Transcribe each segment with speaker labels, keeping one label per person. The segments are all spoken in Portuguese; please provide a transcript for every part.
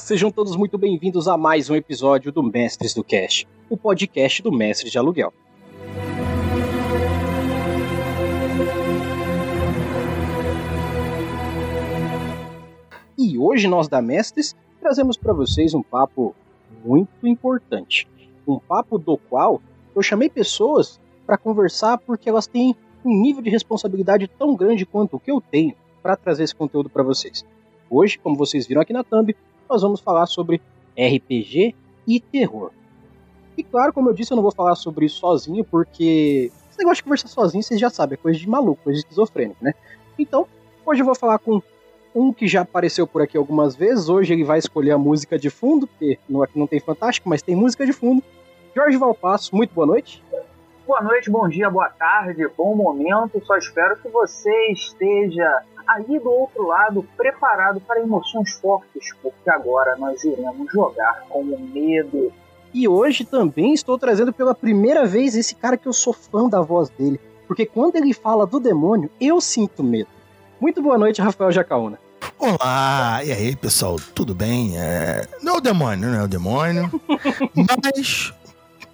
Speaker 1: Sejam todos muito bem-vindos a mais um episódio do Mestres do Cast, o podcast do Mestre de Aluguel. E hoje nós da Mestres trazemos para vocês um papo muito importante, um papo do qual eu chamei pessoas para conversar porque elas têm um nível de responsabilidade tão grande quanto o que eu tenho para trazer esse conteúdo para vocês. Hoje, como vocês viram aqui na thumb, nós vamos falar sobre RPG e terror. E claro, como eu disse, eu não vou falar sobre isso sozinho, porque esse negócio de conversar sozinho, vocês já sabem, é coisa de maluco, coisa de esquizofrênico, né? Então, hoje eu vou falar com um que já apareceu por aqui algumas vezes. Hoje ele vai escolher a música de fundo, porque aqui não tem fantástico, mas tem música de fundo. Jorge Valpasso, muito boa noite.
Speaker 2: Boa noite, bom dia, boa tarde, bom momento. Só espero que você esteja aí do outro lado, preparado para emoções fortes, porque agora nós iremos jogar com o medo.
Speaker 1: E hoje também estou trazendo pela primeira vez esse cara que eu sou fã da voz dele, porque quando ele fala do demônio, eu sinto medo. Muito boa noite, Rafael Jacaúna.
Speaker 3: Olá, e aí pessoal, tudo bem? É... Não é o demônio, não é o demônio, mas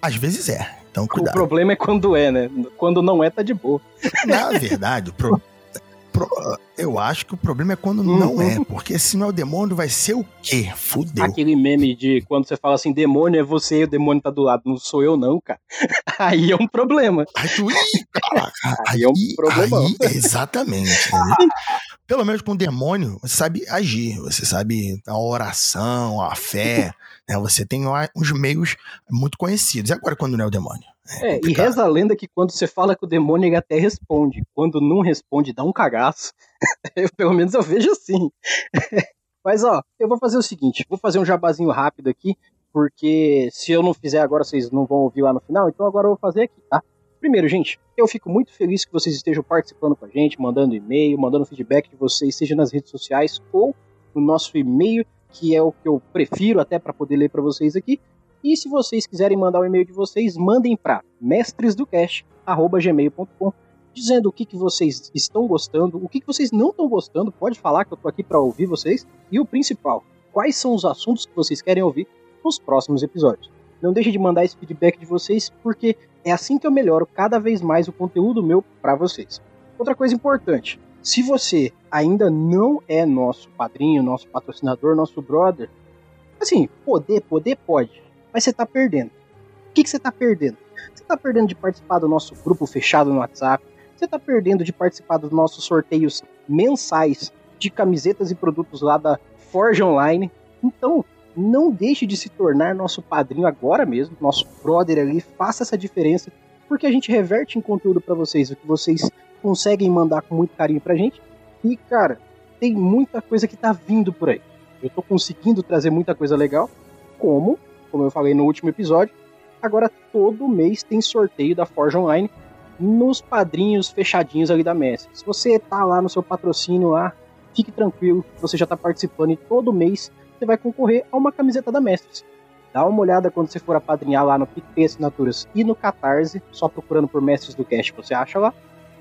Speaker 3: às vezes é. Então, cuidado.
Speaker 1: O problema é quando é, né? Quando não é, tá de boa.
Speaker 3: Na verdade, o, pro eu acho que o problema é quando uhum. não é, porque se não é o demônio, vai ser o quê? Fudeu.
Speaker 1: Aquele meme de quando você fala assim, demônio é você e o demônio tá do lado, não sou eu não, cara. Aí é um problema.
Speaker 3: Aí tu, caraca,
Speaker 1: aí, aí é um problema.
Speaker 3: exatamente. Né? Pelo menos com o demônio, você sabe agir, você sabe a oração, a fé, né? Você tem uns meios muito conhecidos. E agora quando não é o demônio?
Speaker 1: É, é e reza a lenda que quando você fala com o demônio, ele até responde. Quando não responde, dá um cagaço. eu, pelo menos eu vejo assim. Mas ó, eu vou fazer o seguinte: vou fazer um jabazinho rápido aqui, porque se eu não fizer agora, vocês não vão ouvir lá no final, então agora eu vou fazer aqui, tá? Primeiro, gente, eu fico muito feliz que vocês estejam participando com a gente, mandando e-mail, mandando feedback de vocês, seja nas redes sociais ou no nosso e-mail, que é o que eu prefiro até para poder ler para vocês aqui. E se vocês quiserem mandar o e-mail de vocês, mandem para mestresdocast@gmail.com dizendo o que, que vocês estão gostando, o que, que vocês não estão gostando, pode falar que eu tô aqui para ouvir vocês. E o principal, quais são os assuntos que vocês querem ouvir nos próximos episódios. Não deixe de mandar esse feedback de vocês, porque é assim que eu melhoro cada vez mais o conteúdo meu para vocês. Outra coisa importante, se você ainda não é nosso padrinho, nosso patrocinador, nosso brother, assim, poder, poder pode, mas você está perdendo. O que, que você está perdendo? Você está perdendo de participar do nosso grupo fechado no WhatsApp, você está perdendo de participar dos nossos sorteios mensais de camisetas e produtos lá da Forge Online. Então, não deixe de se tornar nosso padrinho agora mesmo, nosso brother ali, faça essa diferença, porque a gente reverte em conteúdo para vocês, o que vocês conseguem mandar com muito carinho pra gente. E, cara, tem muita coisa que tá vindo por aí. Eu tô conseguindo trazer muita coisa legal, como como eu falei no último episódio. Agora todo mês tem sorteio da Forge Online nos padrinhos fechadinhos ali da Messi. Se você tá lá no seu patrocínio lá, fique tranquilo, você já tá participando e todo mês você vai concorrer a uma camiseta da Mestres. Dá uma olhada quando você for apadrinhar lá no PicPay Assinaturas e no Catarse, só procurando por Mestres do Cast, você acha lá,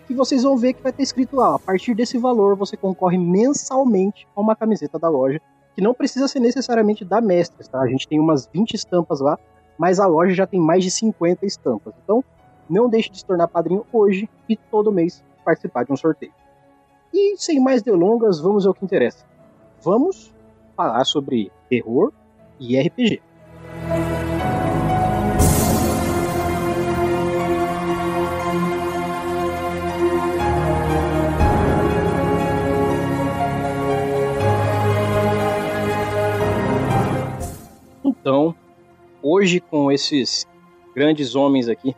Speaker 1: que vocês vão ver que vai ter escrito lá, a partir desse valor você concorre mensalmente a uma camiseta da loja que não precisa ser necessariamente da Mestres, tá? A gente tem umas 20 estampas lá, mas a loja já tem mais de 50 estampas. Então, não deixe de se tornar padrinho hoje e todo mês participar de um sorteio. E sem mais delongas, vamos ao que interessa. Vamos falar sobre terror e RPG. Então, hoje com esses grandes homens aqui,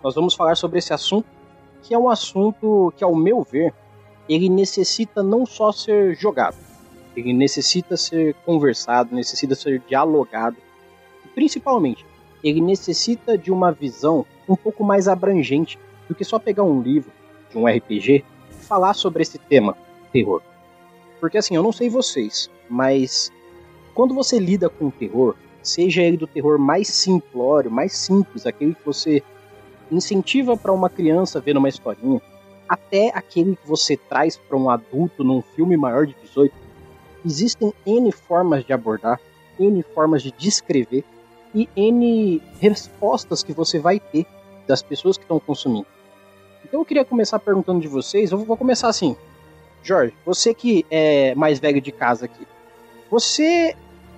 Speaker 1: nós vamos falar sobre esse assunto, que é um assunto que, ao meu ver, ele necessita não só ser jogado, ele necessita ser conversado, necessita ser dialogado, e principalmente, ele necessita de uma visão um pouco mais abrangente do que só pegar um livro de um RPG e falar sobre esse tema, terror. Porque assim, eu não sei vocês, mas quando você lida com o terror, seja ele do terror mais simplório, mais simples, aquele que você incentiva para uma criança ver uma historinha, até aquele que você traz para um adulto num filme maior de 18, existem N formas de abordar, N formas de descrever e N respostas que você vai ter das pessoas que estão consumindo. Então eu queria começar perguntando de vocês, eu vou começar assim. Jorge, você que é mais velho de casa aqui, você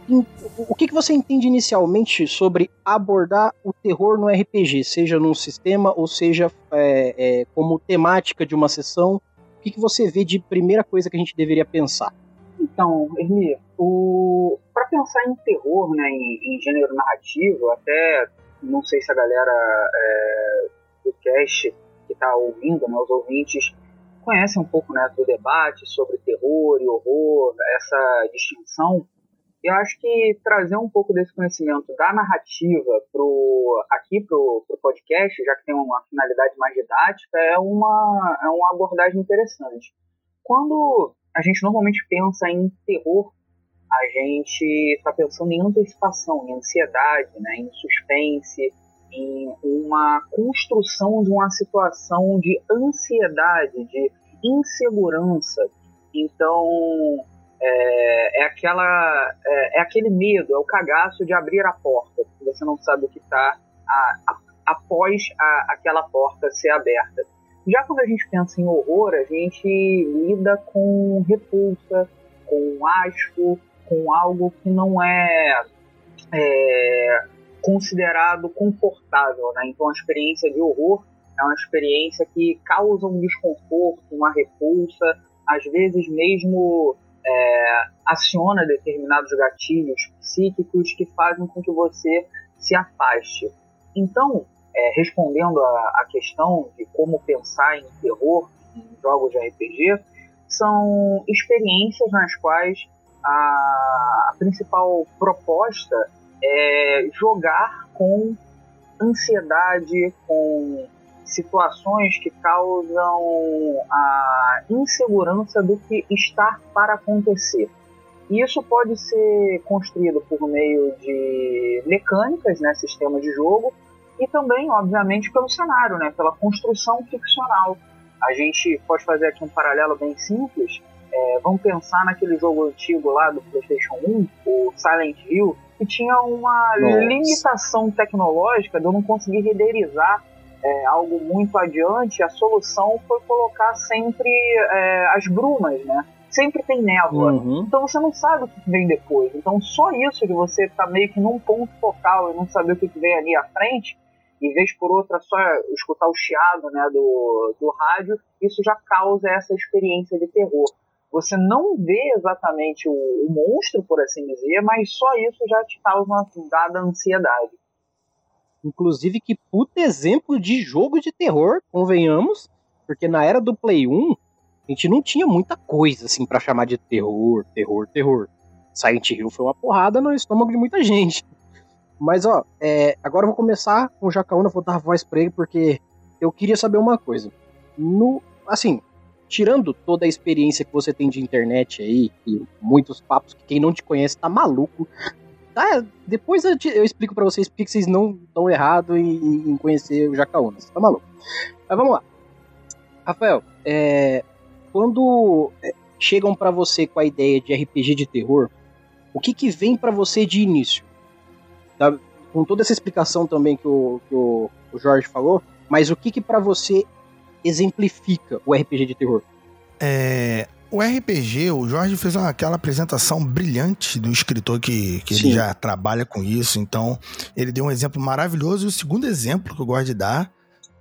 Speaker 1: o que, que você entende inicialmente sobre abordar o terror no RPG, seja num sistema ou seja é, é, como temática de uma sessão? O que, que você vê de primeira coisa que a gente deveria pensar?
Speaker 2: Então, Ermi, o... para pensar em terror, né, em, em, gênero narrativo, até não sei se a galera é, do cast que está ouvindo, né, os ouvintes, conhecem um pouco né, do debate sobre terror e horror, essa distinção. Eu acho que trazer um pouco desse conhecimento da narrativa pro, aqui para o podcast, já que tem uma finalidade mais didática, é uma, é uma abordagem interessante. Quando a gente normalmente pensa em terror, a gente está pensando em antecipação, em ansiedade, né, em suspense, em uma construção de uma situação de ansiedade, de insegurança. Então, é, é aquela é, é, aquele medo, é o cagaço de abrir a porta, você não sabe o que está após a, aquela porta ser aberta. Já quando a gente pensa em horror, a gente lida com repulsa, com asco, com algo que não é, é considerado confortável, né? Então a experiência de horror é uma experiência que causa um desconforto, uma repulsa, às vezes mesmo é, aciona determinados gatilhos psíquicos que fazem com que você se afaste. Então, é, respondendo a, a, questão de como pensar em terror em jogos de RPG, são experiências nas quais a, a principal proposta é jogar com ansiedade, com situações que causam a insegurança do que está para acontecer. E isso pode ser construído por meio de mecânicas, né, sistemas de jogo, e também, obviamente, pelo cenário, né, pela construção ficcional. A gente pode fazer aqui um paralelo bem simples. É, vamos pensar naquele jogo antigo lá do PlayStation 1, o Silent Hill, que tinha uma Nossa. limitação tecnológica de eu não conseguir renderizar é, algo muito adiante, a solução foi colocar sempre é, as brumas, né? Sempre tem névoa. Uhum. Então você não sabe o que vem depois. Então só isso de você estar tá meio que num ponto focal e não saber o que vem ali à frente, em vez por outra só escutar o chiado né, do, do rádio, isso já causa essa experiência de terror. Você não vê exatamente o, o monstro, por assim dizer, mas só isso já te causa uma dada ansiedade.
Speaker 1: Inclusive, que puta exemplo de jogo de terror, convenhamos, porque na era do Play 1, a gente não tinha muita coisa assim para chamar de terror, terror, terror. Silent Hill foi uma porrada no estômago de muita gente. Mas ó, é, agora eu vou começar com o Jacaúna, vou dar voz pra ele, porque eu queria saber uma coisa. No, assim, tirando toda a experiência que você tem de internet aí, e muitos papos que quem não te conhece tá maluco, Tá, depois eu, te, eu explico para vocês porque vocês não estão errado em, em, conhecer o Jacaúna. Você tá maluco? Mas vamos lá. Rafael, é, quando é, chegam para você com a ideia de RPG de terror, o que que vem para você de início? Tá? Com toda essa explicação também que o, que o, o Jorge falou, mas o que que para você exemplifica o RPG de terror?
Speaker 3: É, o RPG, o Jorge fez uma, aquela apresentação brilhante do escritor que, que ele já trabalha com isso, então ele deu um exemplo maravilhoso. E o segundo exemplo que eu gosto de dar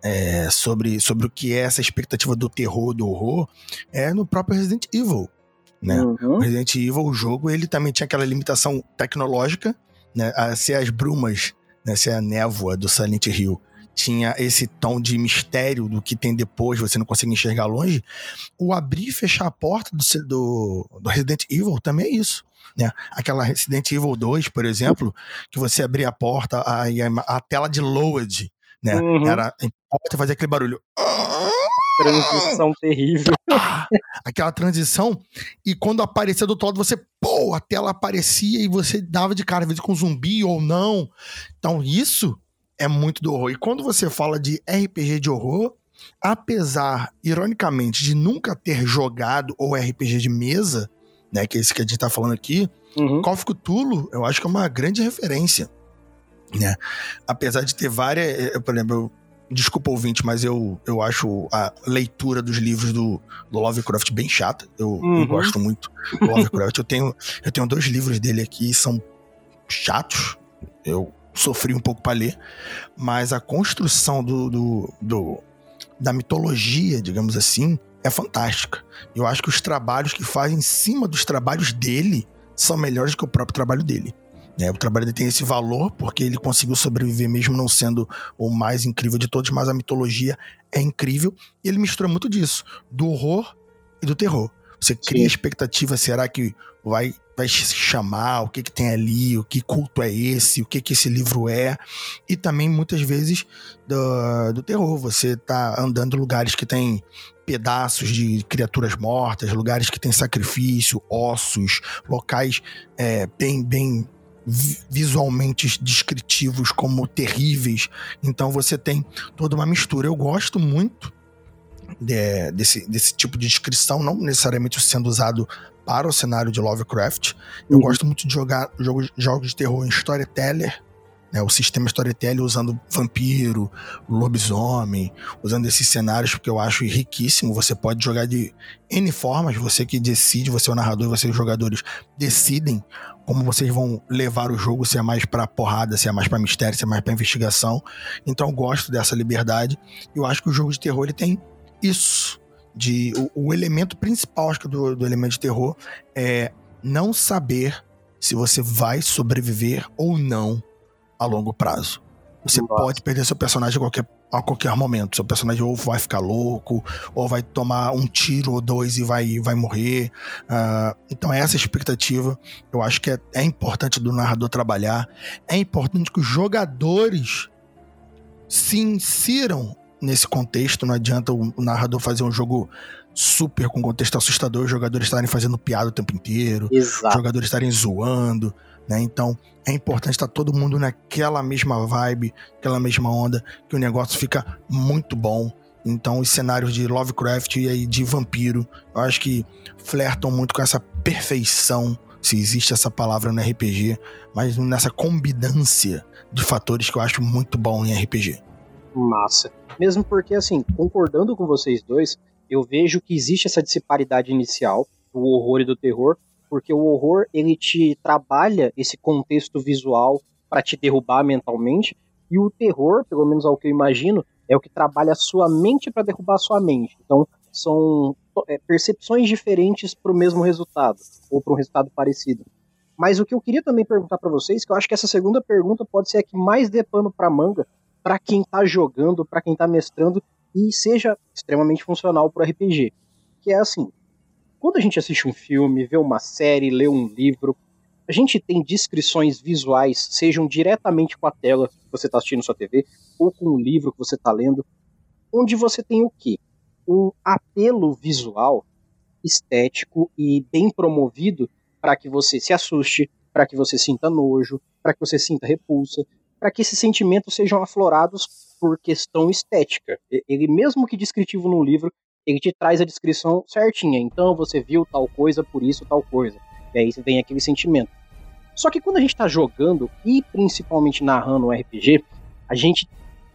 Speaker 3: é, sobre, sobre o que é essa expectativa do terror, do horror, é no próprio Resident Evil. Né? Uhum. O Resident Evil, o jogo, ele também tinha aquela limitação tecnológica, né? A ser as brumas, né? ser a névoa do Silent Hill tinha esse tom de mistério do que tem depois, você não consegue enxergar longe. O abrir e fechar a porta do, do, do Resident Evil também é isso. Né? Aquela Resident Evil 2, por exemplo, que você abria a porta, a, a, a tela de load, né? Uhum. Era porta fazer aquele barulho.
Speaker 1: Transição terrível.
Speaker 3: Aquela transição, e quando aparecia do outro lado, você, pô, a tela aparecia e você dava de cara, às vezes com zumbi ou não. Então, isso é muito do horror. E quando você fala de RPG de horror, apesar, ironicamente, de nunca ter jogado ou RPG de mesa, né? Que é esse que a gente tá falando aqui.
Speaker 1: Uhum.
Speaker 3: Call of Cthulhu, eu acho que é uma grande referência, né? Apesar de ter várias, eu, por exemplo, eu, desculpa ouvinte, mas eu, eu acho a leitura dos livros do, do Lovecraft bem chata. Eu,
Speaker 1: Uhum.
Speaker 3: eu gosto muito do Lovecraft. eu tenho eu tenho dois livros dele aqui, são chatos. Eu sofri um pouco para ler, mas a construção do, do, do- da mitologia, digamos assim, é fantástica. Eu acho que os trabalhos que fazem em cima dos trabalhos dele são melhores que o próprio trabalho dele. né? o trabalho dele tem esse valor porque ele conseguiu sobreviver mesmo não sendo o mais incrível de todos, mas a mitologia é incrível e ele mistura muito disso, do horror e do terror. Você cria
Speaker 1: Sim.
Speaker 3: expectativa, será que vai vai se chamar, o que que tem ali, o que culto é esse, o que que esse livro é, e também muitas vezes do, do terror. Você tá andando em lugares que tem pedaços de criaturas mortas, lugares que tem sacrifício, ossos, locais é, bem, bem vi- visualmente descritivos como terríveis. Então você tem toda uma mistura. Eu gosto muito de- desse, desse tipo de descrição, não necessariamente sendo usado para o cenário de Lovecraft. Eu
Speaker 1: Uhum.
Speaker 3: gosto muito de jogar jogos, jogos de terror em storyteller, né, o sistema storytelling usando vampiro, lobisomem, usando esses cenários porque eu acho riquíssimo. Você pode jogar de N formas, você que decide, você é o narrador vocês os jogadores decidem como vocês vão levar o jogo, se é mais pra porrada, se é mais pra mistério, se é mais pra investigação. Então eu gosto dessa liberdade. Eu acho que o jogo de terror ele tem isso. De, o, o elemento principal, acho que, do, do elemento de terror é não saber se você vai sobreviver ou não a longo prazo. Você
Speaker 1: Nossa.
Speaker 3: pode perder seu personagem a qualquer, a qualquer momento. Seu personagem ou vai ficar louco, ou vai tomar um tiro ou dois e vai, vai morrer. Ah, então, essa expectativa eu acho que é, é importante do narrador trabalhar. É importante que os jogadores se insiram nesse contexto. Não adianta o, narrador fazer um jogo super com contexto assustador, os jogadores estarem fazendo piada o tempo inteiro os
Speaker 1: Exato.
Speaker 3: jogadores estarem zoando, né? Então é importante estar todo mundo naquela mesma vibe, aquela mesma onda, que o negócio fica muito bom. Então os cenários de Lovecraft e aí de vampiro, eu acho que flertam muito com essa perfeição, se existe essa palavra no RPG, mas nessa combinância de fatores que eu acho muito bom em RPG.
Speaker 1: Massa. Mesmo porque, assim, concordando com vocês dois, eu vejo que existe essa disparidade inicial do horror e do terror, porque o horror ele te trabalha esse contexto visual para te derrubar mentalmente, e o terror, pelo menos ao que eu imagino, é o que trabalha a sua mente para derrubar a sua mente. Então, são é, percepções diferentes para o mesmo resultado, ou para um resultado parecido. Mas o que eu queria também perguntar para vocês, que eu acho que essa segunda pergunta pode ser a que mais dê pano para manga para quem tá jogando, para quem tá mestrando e seja extremamente funcional pro RPG. Que é assim, quando a gente assiste um filme, vê uma série, lê um livro, a gente tem descrições visuais, sejam diretamente com a tela que você está assistindo sua TV, ou com o livro que você está lendo, onde você tem o quê? Um apelo visual, estético e bem promovido para que você se assuste, para que você sinta nojo, para que você sinta repulsa, para que esses sentimentos sejam aflorados por questão estética. Ele, mesmo que descritivo no livro, ele te traz a descrição certinha. Então você viu tal coisa, por isso tal coisa. E aí vem aquele sentimento. Só que quando a gente está jogando e principalmente narrando um RPG, a gente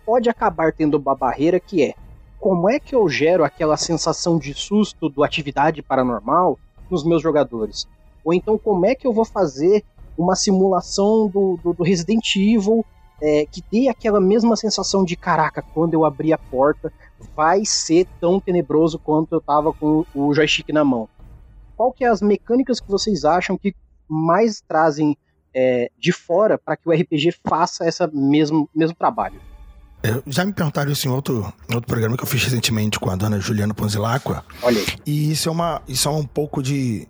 Speaker 1: pode acabar tendo uma barreira que é como é que eu gero aquela sensação de susto do atividade paranormal nos meus jogadores? Ou então como é que eu vou fazer uma simulação do, do, do Resident Evil é, que dê aquela mesma sensação de caraca, quando eu abrir a porta, vai ser tão tenebroso quanto eu tava com o joystick na mão. Qual que é as mecânicas que vocês acham que mais trazem é, de fora para que o RPG faça esse mesmo, mesmo trabalho?
Speaker 3: É, já me perguntaram isso em outro, outro programa que eu fiz recentemente com a dona Juliana Ponzilacqua.
Speaker 1: Olha aí.
Speaker 3: E isso é, uma, isso é um pouco de.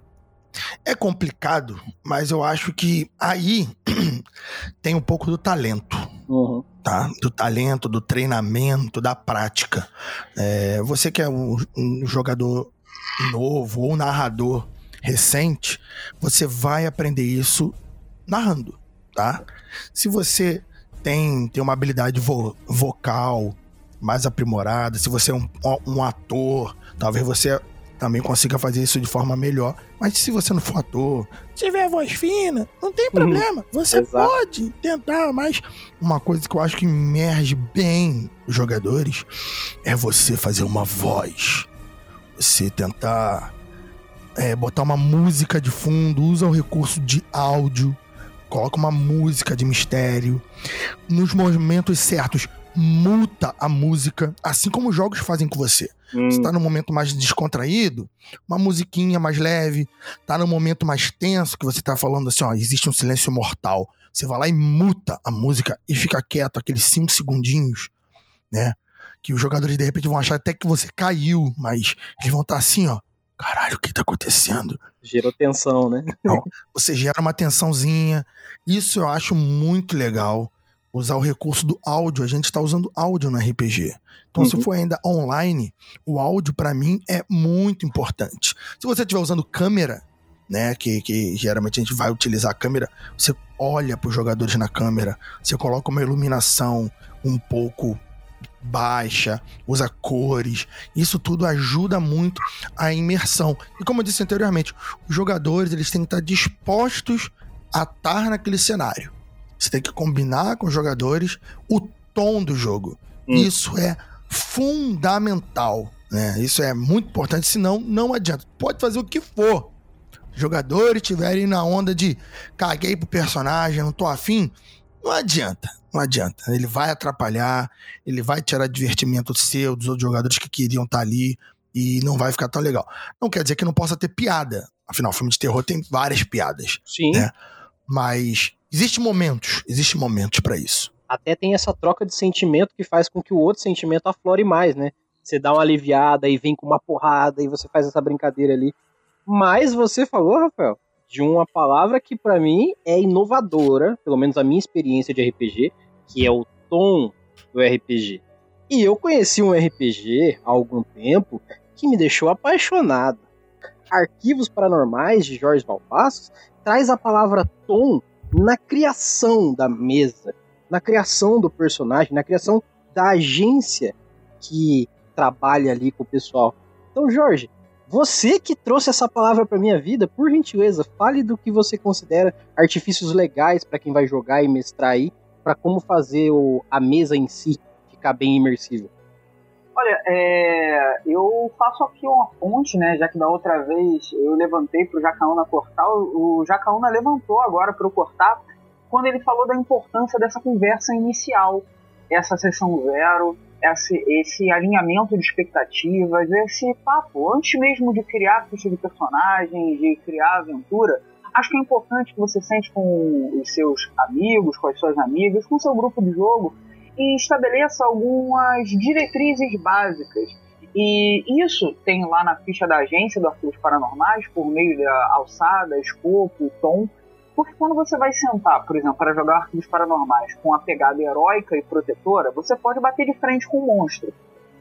Speaker 3: É complicado, mas eu acho que aí tem um pouco do talento.
Speaker 1: Uhum.
Speaker 3: Tá? Do talento, do treinamento, da prática. É, você que é um, um jogador novo ou um narrador recente, você vai aprender isso narrando, tá? Se você tem, tem uma habilidade vo vocal mais aprimorada, se você é um, um ator, talvez você também consiga fazer isso de forma melhor. Mas se você não for ator, tiver voz fina, não tem uhum. problema. Você Exato. pode tentar, mas uma coisa que eu acho que emerge bem os jogadores é você fazer uma voz. Você tentar é, botar uma música de fundo, usa o recurso de áudio, coloca uma música de mistério. Nos momentos certos, muta a música, assim como os jogos fazem com você. Hum. Você tá num momento mais descontraído, uma musiquinha mais leve. Tá num momento mais tenso, que você tá falando assim, ó, existe um silêncio mortal. Você vai lá e muta a música e fica quieto aqueles cinco segundinhos, né? Que os jogadores de repente vão achar até que você caiu, mas eles vão estar tá assim, ó. Caralho, o que tá acontecendo?
Speaker 1: Gerou tensão, né?
Speaker 3: Então, você gera uma tensãozinha. Isso eu acho muito legal usar o recurso do áudio. A gente está usando áudio no RPG. Então, uhum. se for ainda online, o áudio para mim é muito importante. Se você estiver usando câmera, né, que, que geralmente a gente vai utilizar a câmera, você olha para os jogadores na câmera, você coloca uma iluminação um pouco baixa, usa cores. Isso tudo ajuda muito a imersão. E como eu disse anteriormente, os jogadores eles têm que estar dispostos a estar naquele cenário. Você tem que combinar com os jogadores o tom do jogo. Hum. Isso é fundamental. Né? Isso é muito importante, senão não adianta. Pode fazer o que for. Jogadores estiverem na onda de caguei pro personagem, não tô afim, não adianta. Não adianta. Ele vai atrapalhar, ele vai tirar divertimento seu, dos outros jogadores que queriam estar tá ali, e não vai ficar tão legal. Não quer dizer que não possa ter piada. Afinal, filme de terror tem várias piadas.
Speaker 1: Sim.
Speaker 3: Né? Mas Existem momentos, existem momentos para isso.
Speaker 1: Até tem essa troca de sentimento que faz com que o outro sentimento aflore mais, né? Você dá uma aliviada e vem com uma porrada e você faz essa brincadeira ali. Mas você falou, Rafael, de uma palavra que para mim é inovadora, pelo menos a minha experiência de RPG, que é o tom do RPG. E eu conheci um RPG há algum tempo que me deixou apaixonado. Arquivos Paranormais de Jorge Valpassos traz a palavra tom na criação da mesa, na criação do personagem, na criação da agência que trabalha ali com o pessoal. Então, Jorge, você que trouxe essa palavra para minha vida, por gentileza, fale do que você considera artifícios legais para quem vai jogar e mestrar aí, para como fazer o, a mesa em si ficar bem imersiva.
Speaker 2: Olha, é, eu faço aqui uma ponte, né? Já que da outra vez eu levantei para o Jacaúna cortar, o Jacaúna levantou agora para eu cortar quando ele falou da importância dessa conversa inicial, essa sessão zero, esse, esse alinhamento de expectativas, esse papo, antes mesmo de criar ficha de personagens, de criar aventura, acho que é importante que você sente com os seus amigos, com as suas amigas, com o seu grupo de jogo, e estabeleça algumas diretrizes básicas. E isso tem lá na ficha da agência do Arquivos Paranormais, por meio da alçada, escopo, tom. Porque quando você vai sentar, por exemplo, para jogar Arquivos Paranormais com a pegada heróica e protetora, você pode bater de frente com o monstro.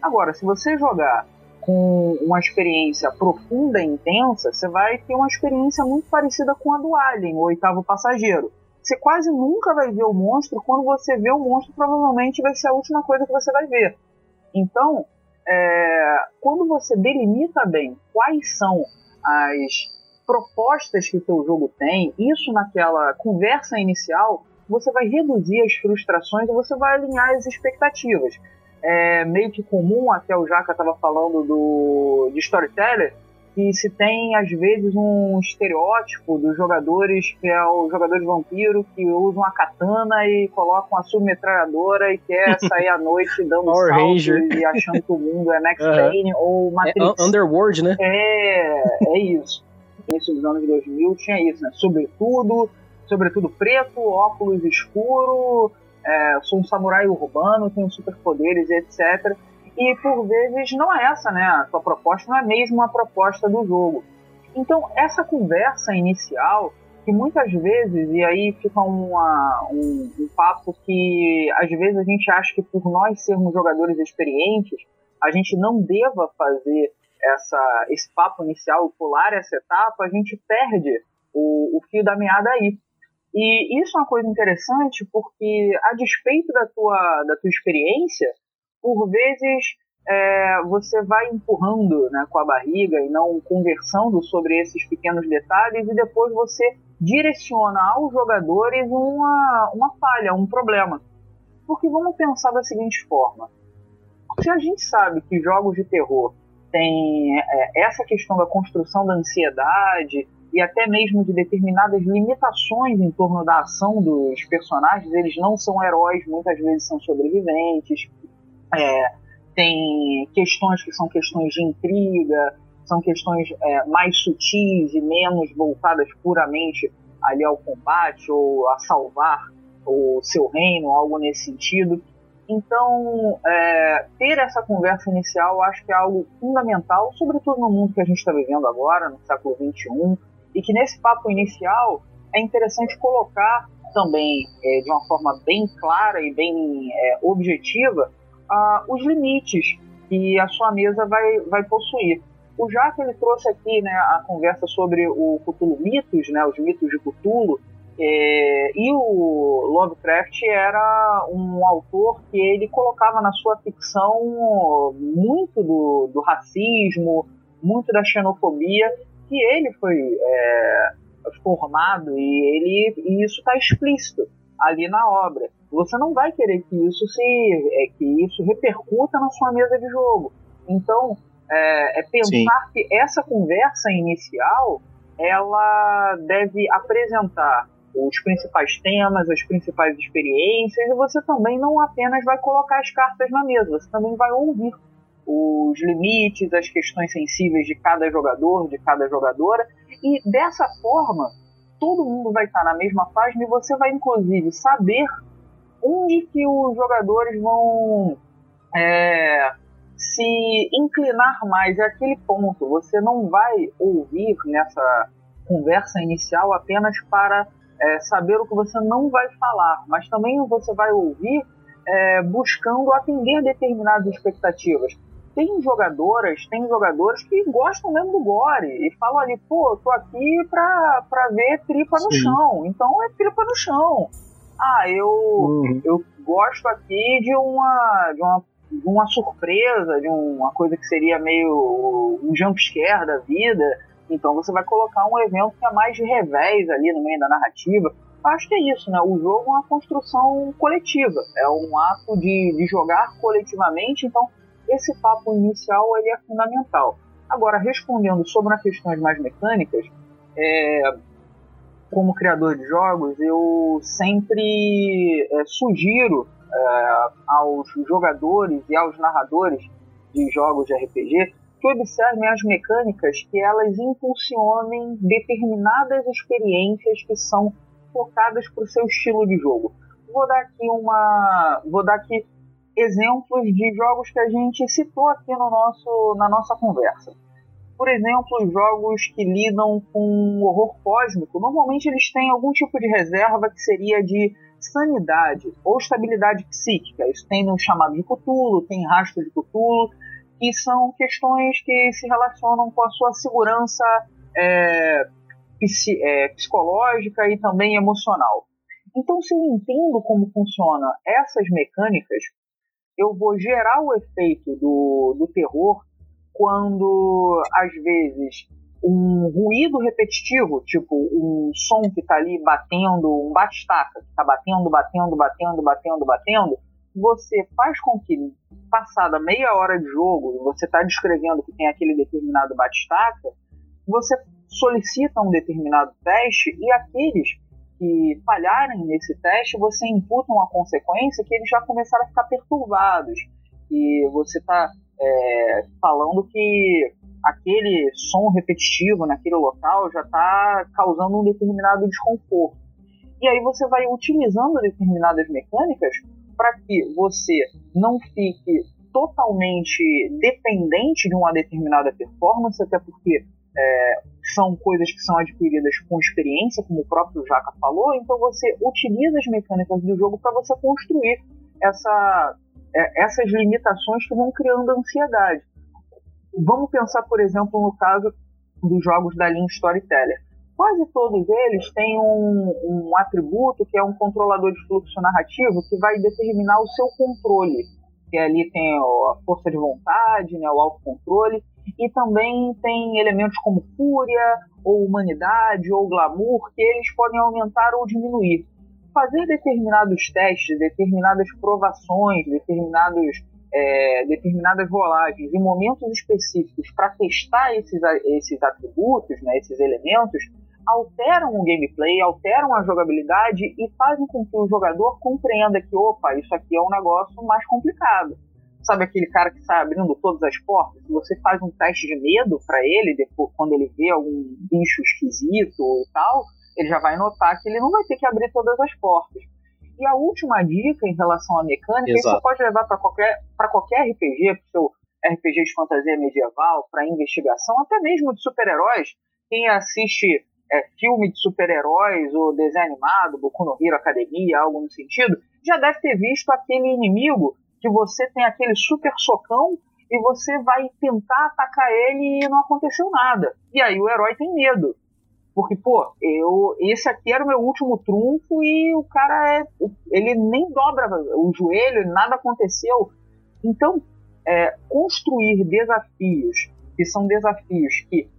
Speaker 2: Agora, se você jogar com uma experiência profunda e intensa, você vai ter uma experiência muito parecida com a do Alien, o oitavo passageiro você quase nunca vai ver o monstro. Quando você vê o monstro, provavelmente vai ser a última coisa que você vai ver. Então, é, quando você delimita bem quais são as propostas que o teu jogo tem, isso naquela conversa inicial, você vai reduzir as frustrações e você vai alinhar as expectativas. É meio que comum, até o Jaca estava falando do, de storyteller, que se tem às vezes um estereótipo dos jogadores que é o jogador de vampiro que usa uma katana e coloca uma submetralhadora e quer sair à noite dando Ranger. e achando que o mundo é Max Payne ou Matrix.
Speaker 1: É Underworld, né?
Speaker 2: É, é isso. No início dos anos 2000 tinha isso, né? Sobretudo, sobretudo preto, óculos escuro, é, sou um samurai urbano, tenho superpoderes, etc e por vezes não é essa, né? A sua proposta não é mesmo a proposta do jogo. Então, essa conversa inicial, que muitas vezes, e aí fica uma, um, um papo que às vezes a gente acha que por nós sermos jogadores experientes, a gente não deva fazer essa, esse papo inicial, pular essa etapa, a gente perde o, o fio da meada aí. E isso é uma coisa interessante porque, a despeito da tua, da tua experiência, por vezes é, você vai empurrando né, com a barriga e não conversando sobre esses pequenos detalhes e depois você direciona aos jogadores uma, uma falha, um problema. Porque vamos pensar da seguinte forma: se a gente sabe que jogos de terror têm é, essa questão da construção da ansiedade e até mesmo de determinadas limitações em torno da ação dos personagens, eles não são heróis, muitas vezes são sobreviventes. É, tem questões que são questões de intriga, são questões é, mais sutis e menos voltadas puramente ali ao combate ou a salvar o seu reino, algo nesse sentido. Então, é, ter essa conversa inicial eu acho que é algo fundamental, sobretudo no mundo que a gente está vivendo agora, no século XXI, e que nesse papo inicial é interessante colocar também é, de uma forma bem clara e bem é, objetiva uh, os limites que a sua mesa vai, vai possuir. O Jaque ele trouxe aqui né, a conversa sobre o Cthulhu Mitos, né, os mitos de Cthulhu, é, e o Lovecraft era um autor que ele colocava na sua ficção muito do, do racismo, muito da xenofobia, que ele foi é, formado e ele e isso está explícito ali na obra. Você não vai querer que isso se é, que isso repercuta na sua mesa de jogo. Então é, é pensar Sim. que essa conversa inicial ela deve apresentar os principais temas, as principais experiências, e você também não apenas vai colocar as cartas na mesa, você também vai ouvir os limites, as questões sensíveis de cada jogador, de cada jogadora, e dessa forma todo mundo vai estar na mesma página e você vai inclusive saber onde que os jogadores vão é, se inclinar mais é aquele ponto. Você não vai ouvir nessa conversa inicial apenas para é, saber o que você não vai falar, mas também você vai ouvir é, buscando atender determinadas expectativas tem jogadoras, tem jogadores que gostam mesmo do gore e falam ali, pô, tô aqui pra, pra ver tripa no Sim. chão. Então é tripa no chão. Ah, eu, uhum. eu gosto aqui de uma, de uma de uma surpresa, de uma coisa que seria meio um jumpscare da vida. Então você vai colocar um evento que é mais de revés ali no meio da narrativa. Acho que é isso, né? O jogo é uma construção coletiva, é um ato de, de jogar coletivamente, então esse papo inicial ele é fundamental. Agora, respondendo sobre as questões mais mecânicas, é, como criador de jogos, eu sempre é, sugiro é, aos jogadores e aos narradores de jogos de RPG que observem as mecânicas que elas impulsionem determinadas experiências que são focadas para o seu estilo de jogo. Vou dar aqui uma, vou dar aqui exemplos de jogos que a gente citou aqui no nosso, na nossa conversa. Por exemplo, jogos que lidam com horror cósmico, normalmente eles têm algum tipo de reserva que seria de sanidade ou estabilidade psíquica. Isso tem no chamado de Cthulhu, tem rastro de Cthulhu, que são questões que se relacionam com a sua segurança é, é, psicológica e também emocional. Então, se eu entendo como funcionam essas mecânicas, eu vou gerar o efeito do, do terror quando, às vezes, um ruído repetitivo, tipo um som que está ali batendo, um batistaca, que está batendo, batendo, batendo, batendo, batendo, você faz com que, passada meia hora de jogo, você está descrevendo que tem aquele determinado batistaca, você solicita um determinado teste e aqueles que falharem nesse teste, você imputa uma consequência que eles já começaram a ficar perturbados. E você está é, falando que aquele som repetitivo naquele local já está causando um determinado desconforto. E aí você vai utilizando determinadas mecânicas para que você não fique totalmente dependente de uma determinada performance, até porque é, são coisas que são adquiridas com experiência, como o próprio Jaca falou, então você utiliza as mecânicas do jogo para você construir essa, é, essas limitações que vão criando ansiedade. Vamos pensar, por exemplo, no caso dos jogos da linha Storyteller. Quase todos eles têm um, um atributo que é um controlador de fluxo narrativo que vai determinar o seu controle que ali tem a força de vontade, né, o autocontrole, e também tem elementos como fúria, ou humanidade, ou glamour, que eles podem aumentar ou diminuir. Fazer determinados testes, determinadas provações, determinados, é, determinadas rolagens em momentos específicos para testar esses, esses atributos, né, esses elementos, alteram o gameplay, alteram a jogabilidade e fazem com que o jogador compreenda que, opa, isso aqui é um negócio mais complicado. Sabe aquele cara que sai abrindo todas as portas? Se você faz um teste de medo para ele, depois, quando ele vê algum bicho esquisito e tal, ele já vai notar que ele não vai ter que abrir todas as portas. E a última dica em relação à mecânica, Exato. isso você pode levar para qualquer, qualquer RPG, para seu RPG de fantasia medieval, para investigação, até mesmo de super-heróis. Quem assiste é, filme de super-heróis ou desenho animado, Boku no Hero Academia, algo no sentido, já deve ter visto aquele inimigo que você tem aquele super socão e você vai tentar atacar ele e não aconteceu nada. E aí o herói tem medo. Porque, pô, eu, esse aqui era o meu último trunfo e o cara é. Ele nem dobra o joelho, nada aconteceu. Então, é, construir desafios que são desafios que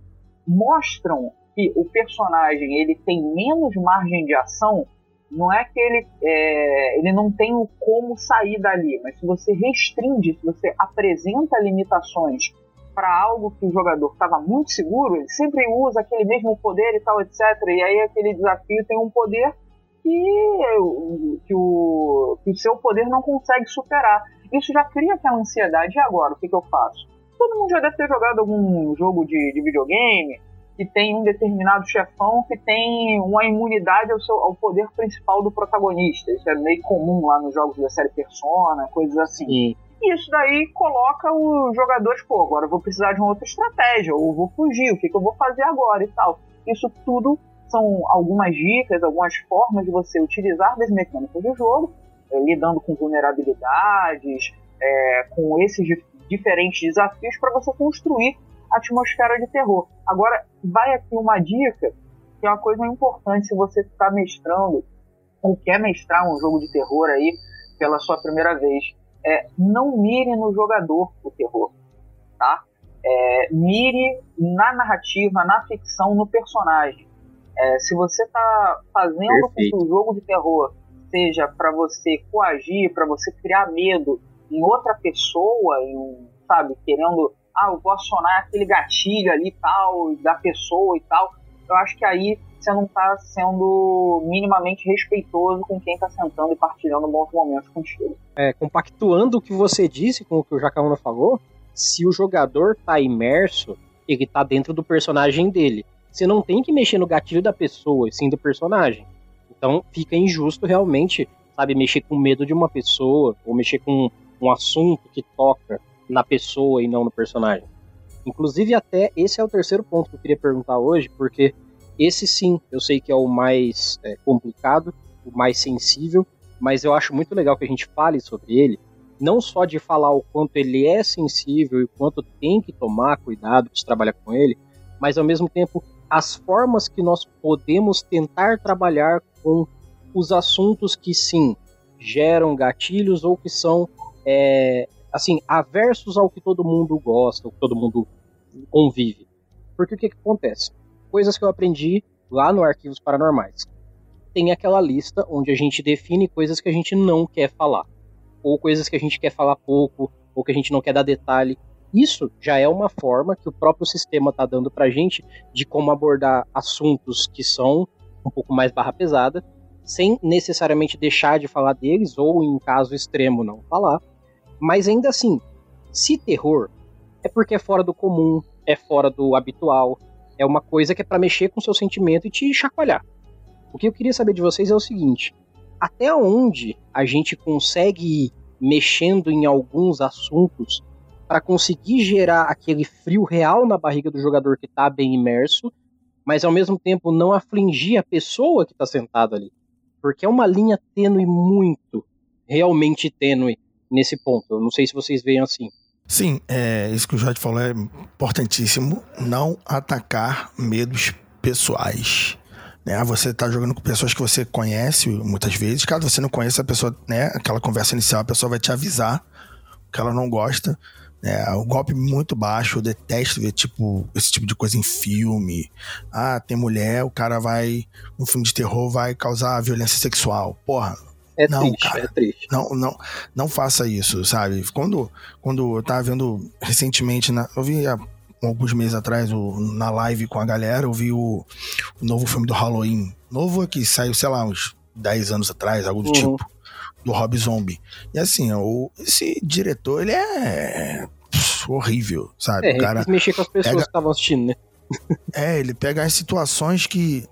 Speaker 2: mostram que o personagem ele tem menos margem de ação, não é que ele, é, ele não tem o como sair dali, mas se você restringe, se você apresenta limitações para algo que o jogador estava muito seguro, ele sempre usa aquele mesmo poder e tal, etc. E aí aquele desafio tem um poder que, que, o, que o seu poder não consegue superar. Isso já cria aquela ansiedade. E agora, o que, que eu faço? Todo mundo já deve ter jogado algum jogo de, de videogame, que tem um determinado chefão que tem uma imunidade ao, seu, ao poder principal do protagonista. Isso é meio comum lá nos jogos da série Persona, coisas assim. Sim. E isso daí coloca os jogadores, pô, agora eu vou precisar de uma outra estratégia, ou vou fugir, o que, que eu vou fazer agora e tal. Isso tudo são algumas dicas, algumas formas de você utilizar das mecânicas do jogo, é, lidando com vulnerabilidades, é, com esses diferentes desafios para você construir atmosfera de terror. Agora, vai aqui uma dica, que é uma coisa importante se você está mestrando ou quer mestrar um jogo de terror aí pela sua primeira vez. É, não mire no jogador o terror, tá? É, mire na narrativa, na ficção, no personagem. É, se você está fazendo com que o jogo de terror seja para você coagir, para você criar medo em outra pessoa, em, sabe, querendo ah, eu vou acionar aquele gatilho ali tal, da pessoa e tal, eu acho que aí você não está sendo minimamente respeitoso com quem está sentando e partilhando bons momentos contigo.
Speaker 1: É, compactuando o que você disse com o que o Jacaúna falou, se o jogador está imerso, ele está dentro do personagem dele. Você não tem que mexer no gatilho da pessoa, e sim do personagem. Então fica injusto realmente, sabe, mexer com medo de uma pessoa, ou mexer com um assunto que toca na pessoa e não no personagem. Inclusive, até esse é o terceiro ponto que eu queria perguntar hoje, porque esse sim, eu sei que é o mais é, complicado, o mais sensível, mas eu acho muito legal que a gente fale sobre ele, não só de falar o quanto ele é sensível e o quanto tem que tomar cuidado para trabalhar com ele, mas ao mesmo tempo as formas que nós podemos tentar trabalhar com os assuntos que sim geram gatilhos ou que são é, assim, aversos ao que todo mundo gosta, ao que todo mundo convive. Porque o que, que acontece? Coisas que eu aprendi lá no Arquivos Paranormais. Tem aquela lista onde a gente define coisas que a gente não quer falar, ou coisas que a gente quer falar pouco, ou que a gente não quer dar detalhe. Isso já é uma forma que o próprio sistema está dando para a gente de como abordar assuntos que são um pouco mais barra pesada, sem necessariamente deixar de falar deles, ou em caso extremo não falar, mas ainda assim, se terror é porque é fora do comum, é fora do habitual, é uma coisa que é para mexer com seu sentimento e te chacoalhar. O que eu queria saber de vocês é o seguinte: até onde a gente consegue ir mexendo em alguns assuntos para conseguir gerar aquele frio real na barriga do jogador que está bem imerso, mas ao mesmo tempo não afligir a pessoa que está sentada ali? Porque é uma linha tênue muito, realmente tênue nesse ponto. Eu não sei se vocês veem assim.
Speaker 3: Sim, é, isso que o Jorge falou é importantíssimo. Não atacar medos pessoais. Né? Você está jogando com pessoas que você conhece muitas vezes. Caso você não conheça a pessoa, né? Aquela conversa inicial, a pessoa vai te avisar que ela não gosta. É, o golpe muito baixo, eu detesto ver tipo, esse tipo de coisa em filme. Ah, tem mulher, o cara vai, um filme de terror, vai causar violência sexual. Porra,
Speaker 1: É
Speaker 3: Não,
Speaker 1: triste,
Speaker 3: cara.
Speaker 1: é triste.
Speaker 3: não, não, não faça isso, sabe? Quando, quando eu tava vendo recentemente, na, eu vi há alguns meses atrás o, na live com a galera, eu vi o, o novo filme do Halloween. Novo que saiu, sei lá, uns 10 anos atrás, algo do
Speaker 1: Uhum.
Speaker 3: tipo. Do Rob Zombie. E assim, o, esse diretor, ele é pff, horrível, sabe?
Speaker 1: É,
Speaker 3: o
Speaker 1: ele
Speaker 3: cara,
Speaker 1: mexer com as pessoas
Speaker 3: pega-
Speaker 1: que estavam assistindo, né?
Speaker 3: é, ele pega as situações que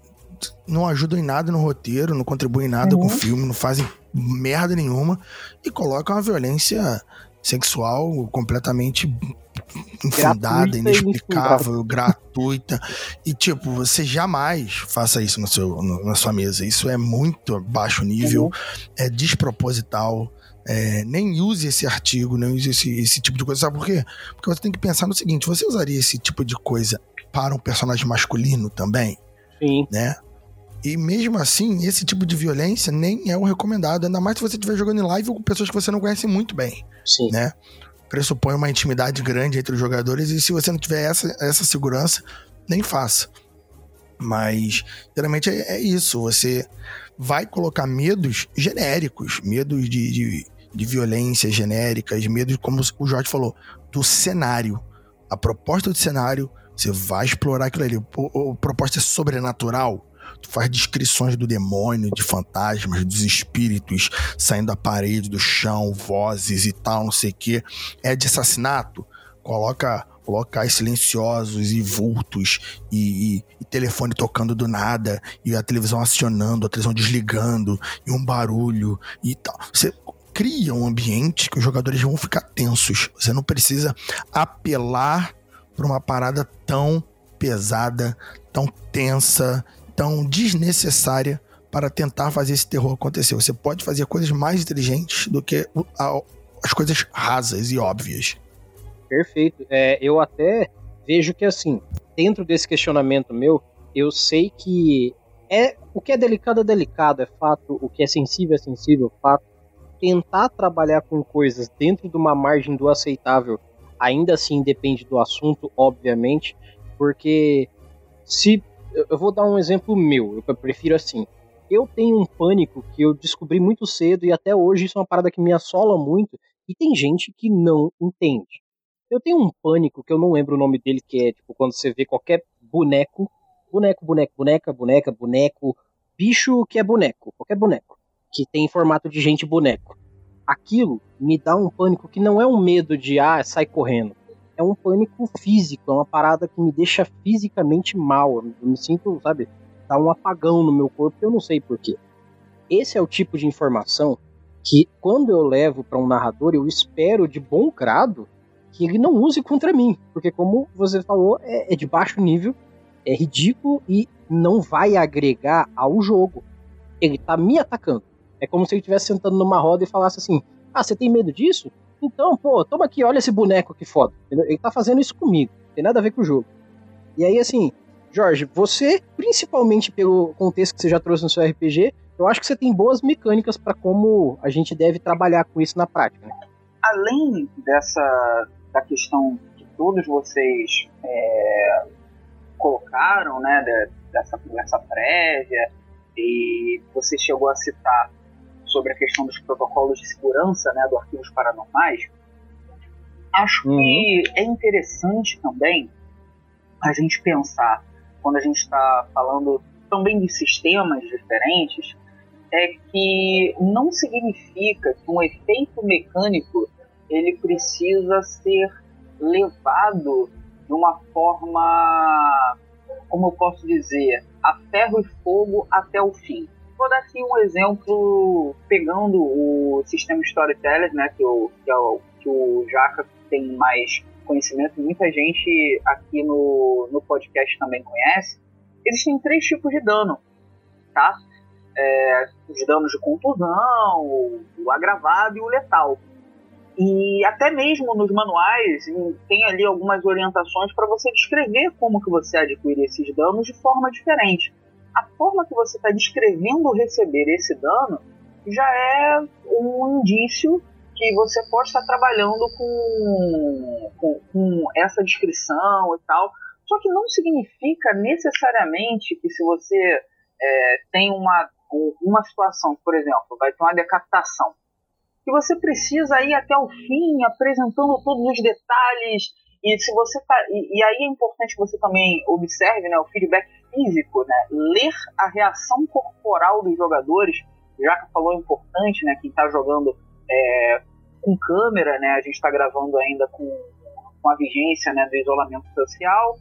Speaker 3: não ajudam em nada no roteiro, não contribuem em nada com o
Speaker 2: Uhum.
Speaker 3: filme, não fazem merda nenhuma e coloca uma violência sexual completamente infundada,
Speaker 1: Gratuita e
Speaker 3: inexplicável, gratuita. E tipo, você jamais faça isso no seu, no- na sua mesa. Isso é muito baixo nível,
Speaker 1: Uhum.
Speaker 3: é desproposital. é, nem use esse artigo, nem use esse, esse tipo de coisa. Sabe por quê? Porque você tem que pensar no seguinte: você usaria esse tipo de coisa para um personagem masculino também,
Speaker 1: Sim.
Speaker 3: né? E mesmo assim, esse tipo de violência nem é o recomendado, ainda mais se você estiver jogando em live com pessoas que você não conhece muito bem,
Speaker 1: Sim.
Speaker 3: né? Pressupõe uma intimidade grande entre os jogadores e se você não tiver essa, essa segurança, nem faça. Mas geralmente é, é isso, você vai colocar medos genéricos, medos de, de, de violência genéricas, medos, como o Jorge falou, do cenário. A proposta do cenário, você vai explorar aquilo ali. O- A proposta é sobrenatural. Tu faz descrições do demônio, de fantasmas, dos espíritos saindo da parede, do chão, vozes e tal, não sei o quê. É de assassinato? Coloca locais silenciosos e vultos e, e- e telefone tocando do nada e a televisão acionando, a televisão desligando e um barulho e tal. Você cria um ambiente que os jogadores vão ficar tensos. Você não precisa apelar para uma parada tão pesada, tão tensa, tão desnecessária para tentar fazer esse terror acontecer. Você pode fazer coisas mais inteligentes do que as coisas rasas e óbvias.
Speaker 1: Perfeito. É, eu até vejo que, assim, dentro desse questionamento meu, eu sei que é o que é delicado é delicado, é fato. O que é sensível é sensível, fato. Tentar trabalhar com coisas dentro de uma margem do aceitável, ainda assim depende do assunto, obviamente, porque se eu- vou dar um exemplo meu, eu prefiro assim. Eu tenho um pânico que eu descobri muito cedo e até hoje isso é uma parada que me assola muito e tem gente que não entende. Eu tenho um pânico que eu não lembro o nome dele, que é tipo quando você vê qualquer boneco, boneco, boneco, boneca, boneca, boneco, bicho que é boneco, qualquer boneco, que tem formato de gente boneco. Aquilo me dá um pânico que não é um medo de ah, sai correndo. É um pânico físico, é uma parada que me deixa fisicamente mal. Eu me sinto, sabe, dá um apagão no meu corpo, eu não sei porquê. Esse é o tipo de informação que quando eu levo para um narrador, eu espero de bom grado que ele não use contra mim, porque como você falou, é, é de baixo nível, é ridículo e não vai agregar ao jogo. Ele tá me atacando. É como se ele estivesse sentando numa roda e falasse assim: Ah, você tem medo disso? Então, pô, toma aqui, olha esse boneco que foda. Ele tá fazendo isso comigo, tem nada a ver com o jogo. E aí, assim, Jorge, você, principalmente pelo contexto que você já trouxe no seu RPG, eu acho que você tem boas mecânicas para como a gente deve trabalhar com isso na prática. Né?
Speaker 2: além dessa da questão que todos vocês é, colocaram, né, de- dessa conversa prévia, e você chegou a citar sobre a questão dos protocolos de segurança, né, do arquivos paranormais, acho
Speaker 1: Uhum.
Speaker 2: que é interessante também a gente pensar quando a gente está falando também de sistemas diferentes, é que não significa que um efeito mecânico ele precisa ser levado de uma forma, como eu posso dizer, a ferro e fogo até o fim. Vou dar aqui um exemplo pegando o sistema Storyteller, né, que, o, que, é o, que o Jaca tem mais conhecimento, muita gente aqui no, no podcast também conhece. Existem três tipos de dano, tá? É, os danos de contusão, o agravado e o letal. E até mesmo nos manuais em- tem ali algumas orientações para você descrever como que você adquire esses danos de forma diferente. A forma que você está descrevendo receber esse dano já é um indício que você pode estar trabalhando com, com, com essa descrição e tal. Só que não significa necessariamente que se você é, tem uma, uma situação, por exemplo, vai ter uma decapitação, que você precisa ir até o fim apresentando todos os detalhes e se você tá, e, e, aí é importante que você também observe né, o feedback físico, né, ler a reação corporal dos jogadores, já que falou importante, né, quem está jogando é, com câmera, né, a gente está gravando ainda com, com a vigência né, do isolamento social,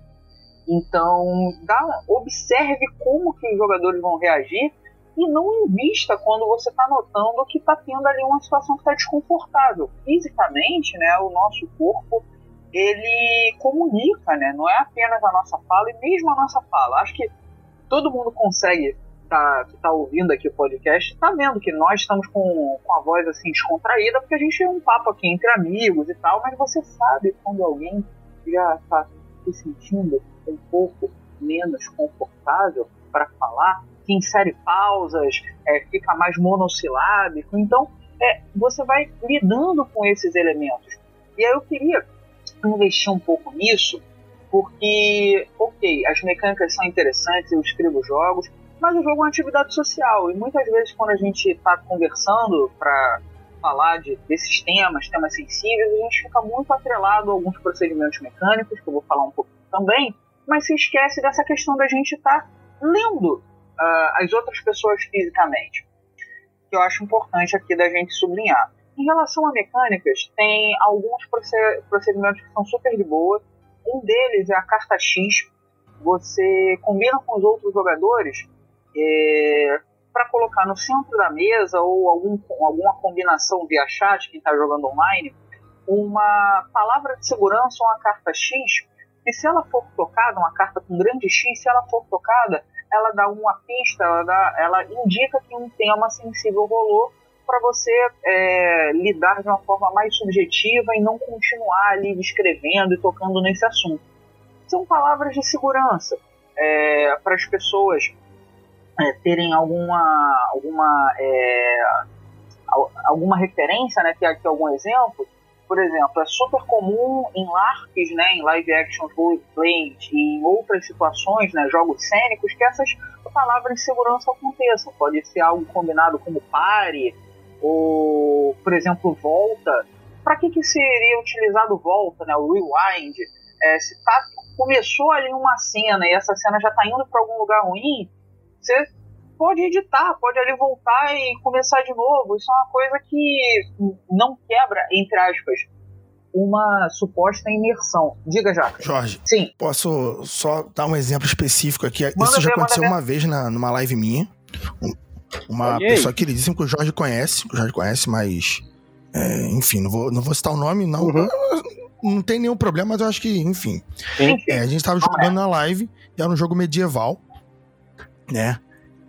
Speaker 2: então dá, observe como que os jogadores vão reagir e não invista quando você está notando que está tendo ali uma situação que está desconfortável. Fisicamente, né, o nosso corpo ele comunica, né? Não é apenas a nossa fala, e mesmo a nossa fala. Acho que todo mundo consegue tá, que tá ouvindo aqui o podcast, tá vendo que nós estamos com, com a voz assim descontraída, porque a gente é um papo aqui entre amigos e tal, mas você sabe quando alguém já tá se sentindo um pouco menos confortável para falar, que insere pausas, é, fica mais monossilábico. Então, é, você vai lidando com esses elementos. E aí eu queria investir um pouco nisso, porque, ok, as mecânicas são interessantes, eu escrevo jogos, mas o jogo é uma atividade social e muitas vezes quando a gente está conversando para falar de, desses temas, temas sensíveis, a gente fica muito atrelado a alguns procedimentos mecânicos, que eu vou falar um pouco também, mas se esquece dessa questão da gente estar tá lendo uh, as outras pessoas fisicamente, que eu acho importante aqui da gente sublinhar. Em relação a mecânicas, tem alguns procedimentos que são super de boa. Um deles é a carta X. Você combina com os outros jogadores é, para colocar no centro da mesa ou algum, alguma combinação via chat, quem está jogando online, uma palavra de segurança ou uma carta X. E se ela for tocada, uma carta com grande X, se ela for tocada, ela dá uma pista, ela, dá, ela indica que um tema sensível rolou para você é, lidar de uma forma mais subjetiva e não continuar ali descrevendo e tocando nesse assunto. São palavras de segurança é, para as pessoas é, terem alguma alguma é, alguma referência, né, ter aqui algum exemplo. Por exemplo, é super comum em LARPs, né, em live action roleplay e em outras situações, né, jogos cênicos, que essas palavras de segurança aconteçam. Pode ser algo combinado como pare, ou, por exemplo, volta. Para que, que seria utilizado volta, né? O rewind? É, se tá, começou ali uma cena e essa cena já está indo para algum lugar ruim, você pode editar, pode ali voltar e começar de novo. Isso é uma coisa que não quebra, entre aspas, uma suposta imersão. Diga, Jaca.
Speaker 3: Jorge.
Speaker 2: Sim.
Speaker 3: Posso só dar um exemplo específico aqui? Manda Isso já ver, aconteceu uma vez na, numa live minha. Uma Olhei. pessoa queridíssima que o Jorge conhece, que o Jorge conhece, mas. É, enfim, não vou, não vou citar o nome, não. Uhum. Não tem nenhum problema, mas eu acho que, enfim. É, a gente tava jogando na live, e era um jogo medieval, né?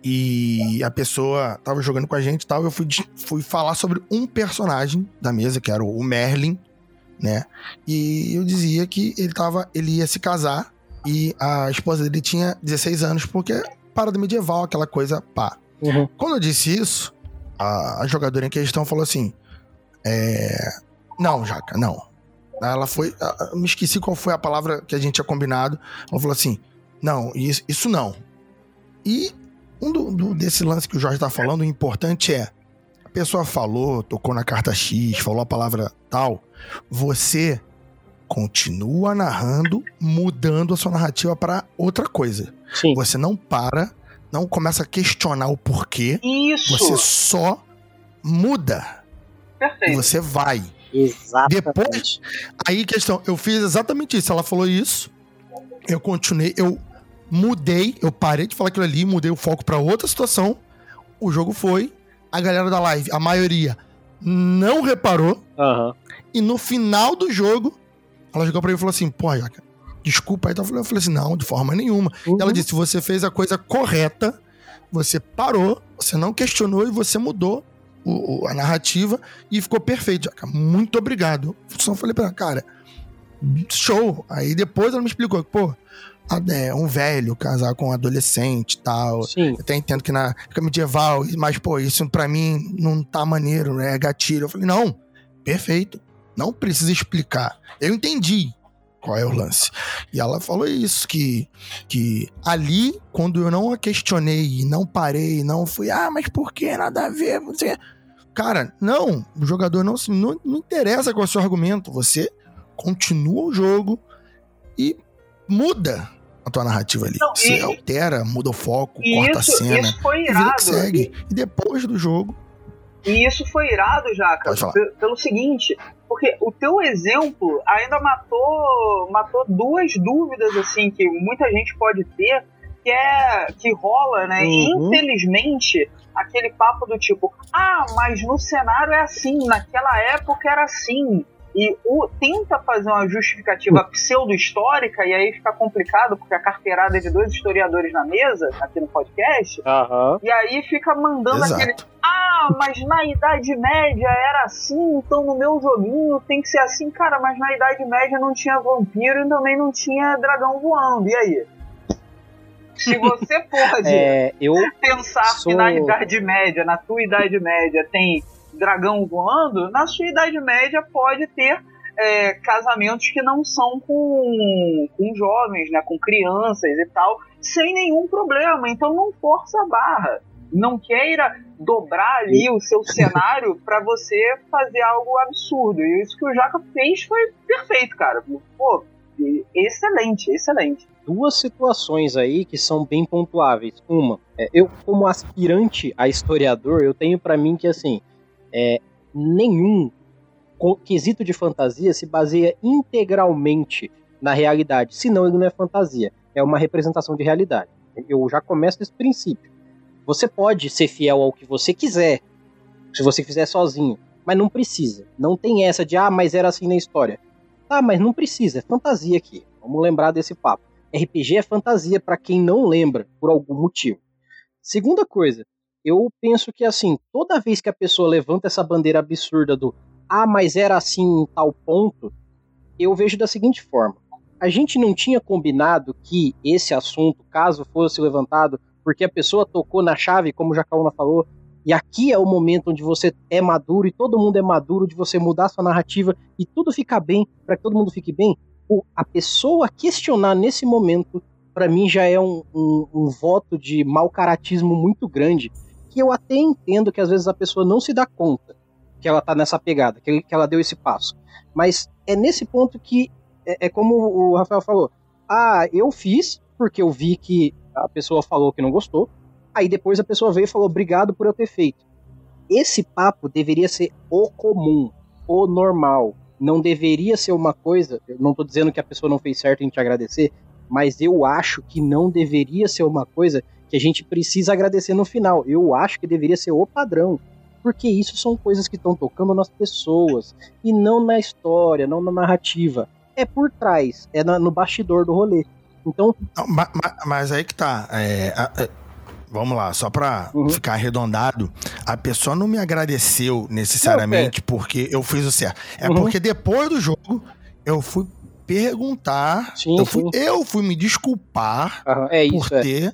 Speaker 3: E a pessoa tava jogando com a gente e tal. Eu fui, fui falar sobre um personagem da mesa, que era o Merlin, né? E eu dizia que ele tava. Ele ia se casar e a esposa dele tinha 16 anos, porque parada medieval, aquela coisa pá. Uhum. Quando eu disse isso, a, a jogadora em questão falou assim: é, Não, Jaca, não. Ela foi. Eu me esqueci qual foi a palavra que a gente tinha combinado. Ela falou assim: Não, isso, isso não. E um do, do, desse lance que o Jorge tá falando, o importante é: a pessoa falou, tocou na carta X, falou a palavra tal. Você continua narrando, mudando a sua narrativa para outra coisa. Sim. Você não para não começa a questionar o porquê.
Speaker 2: Isso.
Speaker 3: Você só muda.
Speaker 2: Perfeito.
Speaker 3: E você vai.
Speaker 1: Exatamente.
Speaker 3: Depois, aí questão, eu fiz exatamente isso. Ela falou isso. Eu continuei, eu mudei, eu parei de falar aquilo ali, mudei o foco para outra situação. O jogo foi, a galera da live, a maioria não reparou.
Speaker 1: Uhum.
Speaker 3: E no final do jogo, ela jogou pra mim e falou assim: pô, Jaca, desculpa. Aí eu falei assim, não, de forma nenhuma. Uhum. Ela disse, você fez a coisa correta, você parou, você não questionou e você mudou o, a narrativa e ficou perfeito. Muito obrigado. Só falei pra ela, cara, show. Aí depois ela me explicou, pô, é, um velho casar com um adolescente e tal.
Speaker 1: Sim.
Speaker 3: Eu até entendo que na época medieval, mas, pô, isso pra mim não tá maneiro, né? É gatilho. Eu falei, não, Perfeito. Não precisa explicar. Eu entendi qual é o lance. E ela falou isso, que, que ali, quando eu não a questionei, não parei, não fui, ah, mas por que nada a ver? Você... Cara, não, o jogador não, não, não interessa qual é o seu argumento. Você continua o jogo e muda a tua narrativa ali. Não, você e, altera, muda o foco, corta isso, a cena.
Speaker 2: Isso foi irado.
Speaker 3: Que segue. E depois do jogo.
Speaker 2: E isso foi irado, Jaca, pelo seguinte, porque o teu exemplo ainda matou, matou duas dúvidas assim que muita gente pode ter, que é que rola, né? Uhum. Infelizmente, aquele papo do tipo, ah, mas no cenário é assim, naquela época era assim e o, tenta fazer uma justificativa pseudo-histórica, e aí fica complicado, porque a carteirada é de dois historiadores na mesa, aqui no podcast,
Speaker 1: uhum.
Speaker 2: e aí fica mandando Exato. aquele. Ah, mas na Idade Média era assim, então no meu joguinho tem que ser assim. Cara, mas na Idade Média não tinha vampiro e também não tinha dragão voando. E aí? Se você pode
Speaker 1: é, eu
Speaker 2: pensar sou... que na Idade Média, na tua Idade Média, tem dragão voando, na sua Idade Média pode ter é, casamentos que não são com, com jovens, né, com crianças e tal, sem nenhum problema. Então não força a barra. Não queira dobrar ali o seu cenário para você fazer algo absurdo. E isso que o Jaca fez foi perfeito, cara. Pô, excelente, excelente.
Speaker 1: Duas situações aí que são bem pontuáveis. Uma, é, eu como aspirante a historiador, eu tenho para mim que assim, é, nenhum quesito de fantasia se baseia integralmente na realidade, senão ele não é fantasia, é uma representação de realidade. Eu já começo desse princípio. Você pode ser fiel ao que você quiser, se você fizer sozinho, mas não precisa. Não tem essa de, ah, mas era assim na história. Ah, mas não precisa, é fantasia aqui. Vamos lembrar desse papo. RPG é fantasia para quem não lembra, por algum motivo. Segunda coisa, eu penso que assim, toda vez que a pessoa levanta essa bandeira absurda do ah, mas era assim em tal ponto, eu vejo da seguinte forma: a gente não tinha combinado que esse assunto, caso fosse levantado, porque a pessoa tocou na chave, como o Jacaúna falou, e aqui é o momento onde você é maduro e todo mundo é maduro, de você mudar sua narrativa e tudo ficar bem, para que todo mundo fique bem. A pessoa questionar nesse momento, para mim, já é um, um, um voto de mau caratismo muito grande eu até entendo que às vezes a pessoa não se dá conta que ela tá nessa pegada, que, que ela deu esse passo. Mas é nesse ponto que é, é como o Rafael falou. Ah, eu fiz porque eu vi que a pessoa falou que não gostou. Aí depois a pessoa veio e falou obrigado por eu ter feito. Esse papo deveria ser o comum, o normal. Não deveria ser uma coisa. Eu não tô dizendo que a pessoa não fez certo em te agradecer, mas eu acho que não deveria ser uma coisa que a gente precisa agradecer no final. Eu acho que deveria ser o padrão. Porque isso são coisas que estão tocando nas pessoas. E não na história, não na narrativa. É por trás, é no bastidor do rolê. Então.
Speaker 3: Não, mas, mas, aí que tá. É, é, vamos lá, só pra uhum. ficar arredondado. A pessoa não me agradeceu necessariamente não, é. porque eu fiz o certo. É uhum. porque depois do jogo eu fui perguntar. Sim, eu, fui, eu, fui, me desculpar
Speaker 1: uhum. é isso,
Speaker 3: por é.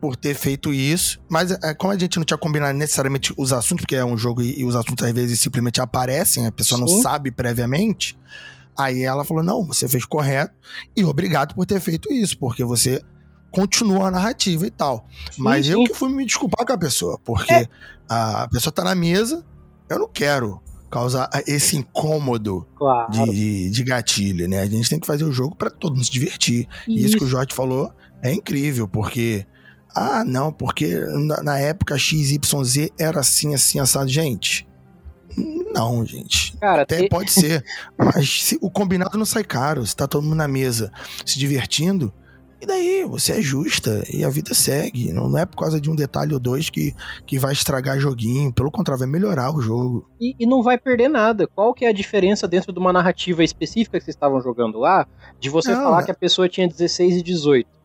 Speaker 3: Por ter feito isso. Mas é, como a gente não tinha combinado necessariamente os assuntos, porque é um jogo e, e os assuntos às vezes simplesmente aparecem, a pessoa Sim. não sabe previamente. Aí ela falou: não, você fez correto e obrigado por ter feito isso, porque você continuou a narrativa e tal. Sim, Mas sim. eu que fui me desculpar com a pessoa, porque é. a pessoa tá na mesa, eu não quero causar esse incômodo
Speaker 1: claro.
Speaker 3: de, de, de, gatilho, né? A gente tem que fazer o jogo para todo mundo se divertir. Isso. E isso que o Jorge falou é incrível, porque ah, não, porque na, na época XYZ era assim, assim, assado. Gente, não, gente. Cara, Até te... pode ser. Mas se, o combinado não sai caro. Se tá todo mundo na mesa se divertindo, e daí? Você é justa e a vida segue. Não, não é por causa de um detalhe ou dois que, que vai estragar joguinho. Pelo contrário, vai melhorar o jogo.
Speaker 1: E, e, não vai perder nada. Qual que é a diferença dentro de uma narrativa específica que vocês estavam jogando lá? De você não, falar é... que a pessoa tinha 16 e 18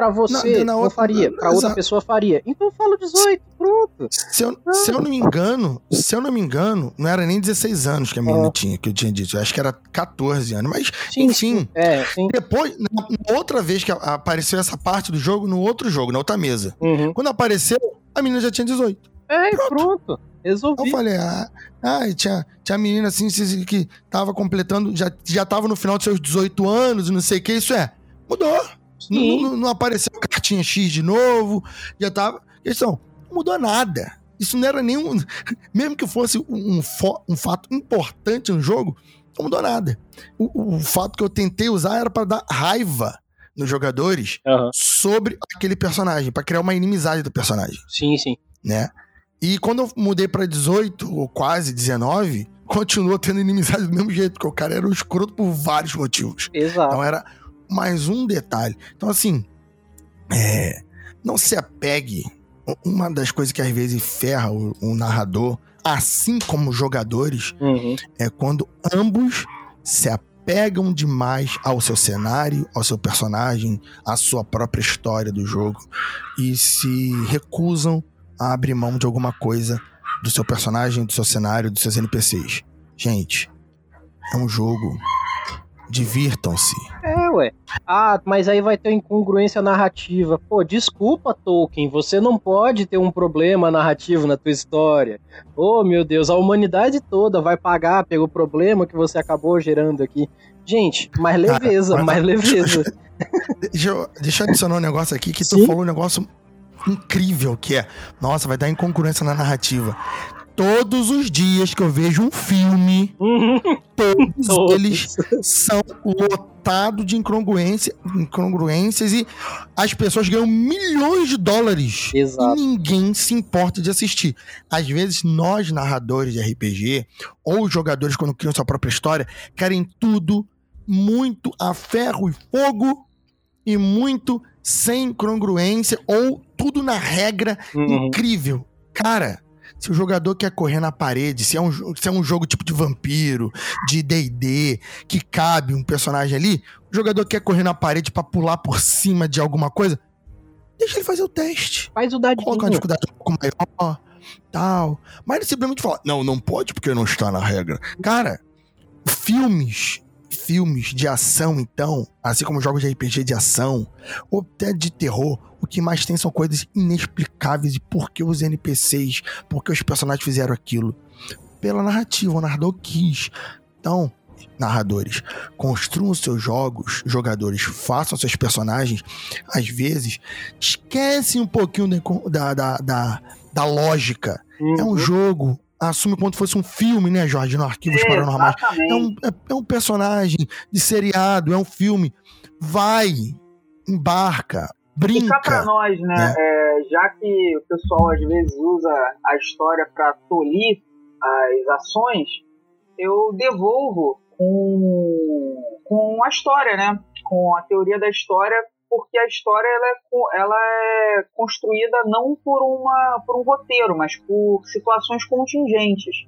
Speaker 1: para você não, não faria, para outra pessoa faria. Então fala 18, pronto.
Speaker 3: Se eu, se eu não me engano, se eu não me engano, não era nem 16 anos que a menina tinha, que eu tinha dito. Eu acho que era 14 anos. Mas, sim, enfim. Sim.
Speaker 1: É, sim.
Speaker 3: Depois, na, outra vez que apareceu essa parte do jogo, no outro jogo, na outra mesa.
Speaker 1: Uhum.
Speaker 3: Quando apareceu, a menina já tinha 18.
Speaker 1: É, pronto. pronto. Resolvi.
Speaker 3: Eu falei, ah, ah tinha, tinha menina assim que tava completando, já, já tava no final dos seus 18 anos e não sei o que, isso é. Mudou. Não, não, não, apareceu cartinha X de novo, já tava. Questão, não mudou nada. Isso não era nenhum. Mesmo que fosse um, um fato importante no jogo, não mudou nada. O, o fato que eu tentei usar era para dar raiva nos jogadores uhum. sobre aquele personagem, para criar uma inimizade do personagem.
Speaker 1: Sim, sim.
Speaker 3: Né? E quando eu mudei para 18, ou quase 19, continuou tendo inimizade do mesmo jeito, porque o cara era um escroto por vários motivos.
Speaker 1: Exato.
Speaker 3: Então era mais um detalhe. Então, assim, é, não se apegue. Uma das coisas que às vezes ferra o, o narrador, assim como os jogadores, uhum. é quando ambos se apegam demais ao seu cenário, ao seu personagem, à sua própria história do jogo e se recusam a abrir mão de alguma coisa do seu personagem, do seu cenário, dos seus NPCs. Gente, é um jogo Divirtam-se.
Speaker 1: É, ué. Ah, mas aí vai ter incongruência narrativa. Pô, desculpa, Tolkien, você não pode ter um problema narrativo na tua história. Oh, meu Deus, a humanidade toda vai pagar pelo problema que você acabou gerando aqui. Gente, mais leveza, Cara, mais leveza.
Speaker 3: Deixa eu, deixa eu adicionar um negócio aqui que Sim? tu falou um negócio incrível que é, nossa, vai dar incongruência na narrativa todos os dias que eu vejo um filme, uhum. todos, todos, eles são lotados de incongruência, incongruências e as pessoas ganham milhões de dólares
Speaker 1: Exato.
Speaker 3: e ninguém se importa de assistir. Às vezes, nós, narradores de RPG, ou jogadores, quando criam sua própria história, querem tudo muito a ferro e fogo e muito sem congruência ou tudo na regra uhum. incrível. Cara, se o jogador quer correr na parede, se é um, se é um jogo tipo de vampiro, de DD, que cabe um personagem ali, o jogador quer correr na parede para pular por cima de alguma coisa, deixa ele fazer o teste.
Speaker 1: Faz o dadinho.
Speaker 3: Coloca uma dificuldade um pouco maior, tal. Mas ele simplesmente fala, não, não pode porque não está na regra. Cara, filmes filmes de ação, então, assim como jogos de RPG de ação, ou até de terror, o que mais tem são coisas inexplicáveis e por que os NPCs, por que os personagens fizeram aquilo. Pela narrativa, o narrador quis. Então, narradores, construam seus jogos, jogadores, façam seus personagens, às vezes, esquecem um pouquinho da, da, da, da lógica. Uhum. É um uhum. jogo, assume como se fosse um filme, né, Jorge, no Arquivos Paranormais. É um, é, é um personagem de seriado, é um filme. Vai, embarca, brinca. Ficar
Speaker 2: pra nós, né? né? É, já que o pessoal às vezes usa a história para tolir as ações, eu devolvo com, com a história, né? Com a teoria da história, porque a história ela é, ela é construída não por, uma, por um roteiro, mas por situações contingentes.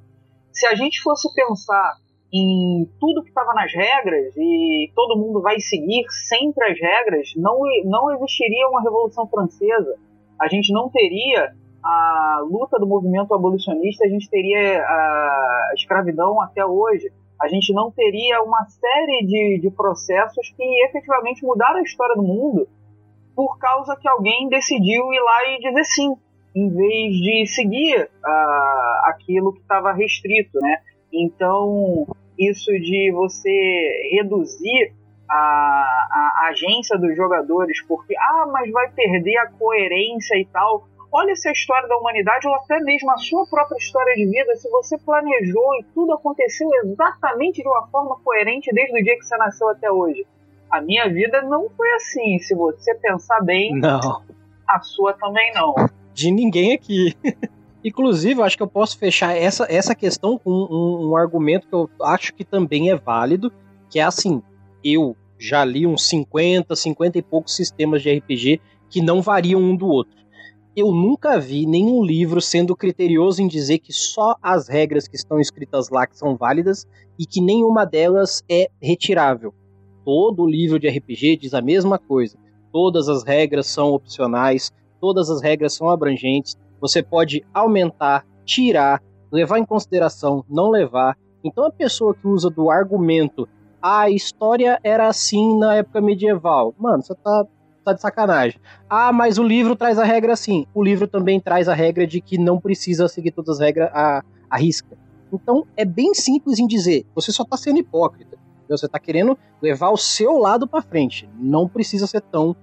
Speaker 2: Se a gente fosse pensar em tudo que estava nas regras e todo mundo vai seguir sempre as regras, não, não existiria uma Revolução Francesa. A gente não teria a luta do movimento abolicionista, a gente teria a escravidão até hoje. A gente não teria uma série de, de processos que efetivamente mudaram a história do mundo por causa que alguém decidiu ir lá e dizer sim, em vez de seguir uh, aquilo que estava restrito, né? Então, isso de você reduzir a, a, agência dos jogadores, porque, ah, mas vai perder a coerência e tal. Olha se a história da humanidade, ou até mesmo a sua própria história de vida, se você planejou e tudo aconteceu exatamente de uma forma coerente desde o dia que você nasceu até hoje. A minha vida não foi assim. Se você pensar bem,
Speaker 1: não.
Speaker 2: a sua também não.
Speaker 1: De ninguém aqui. Inclusive, eu acho que eu posso fechar essa, essa questão com um, um, argumento que eu acho que também é válido, que é assim, eu já li uns 50, 50 e poucos sistemas de RPG que não variam um do outro. Eu nunca vi nenhum livro sendo criterioso em dizer que só as regras que estão escritas lá que são válidas e que nenhuma delas é retirável. Todo livro de RPG diz a mesma coisa. Todas as regras são opcionais, todas as regras são abrangentes, você pode aumentar, tirar, levar em consideração, não levar. Então a pessoa que usa do argumento, ah, a história era assim na época medieval, mano, você tá tá de sacanagem. Ah, mas o livro traz a regra assim. O livro também traz a regra de que não precisa seguir todas as regras à, à risca. Então é bem simples em dizer, você só tá sendo hipócrita. Você tá querendo levar o seu lado para frente. Não precisa ser tão,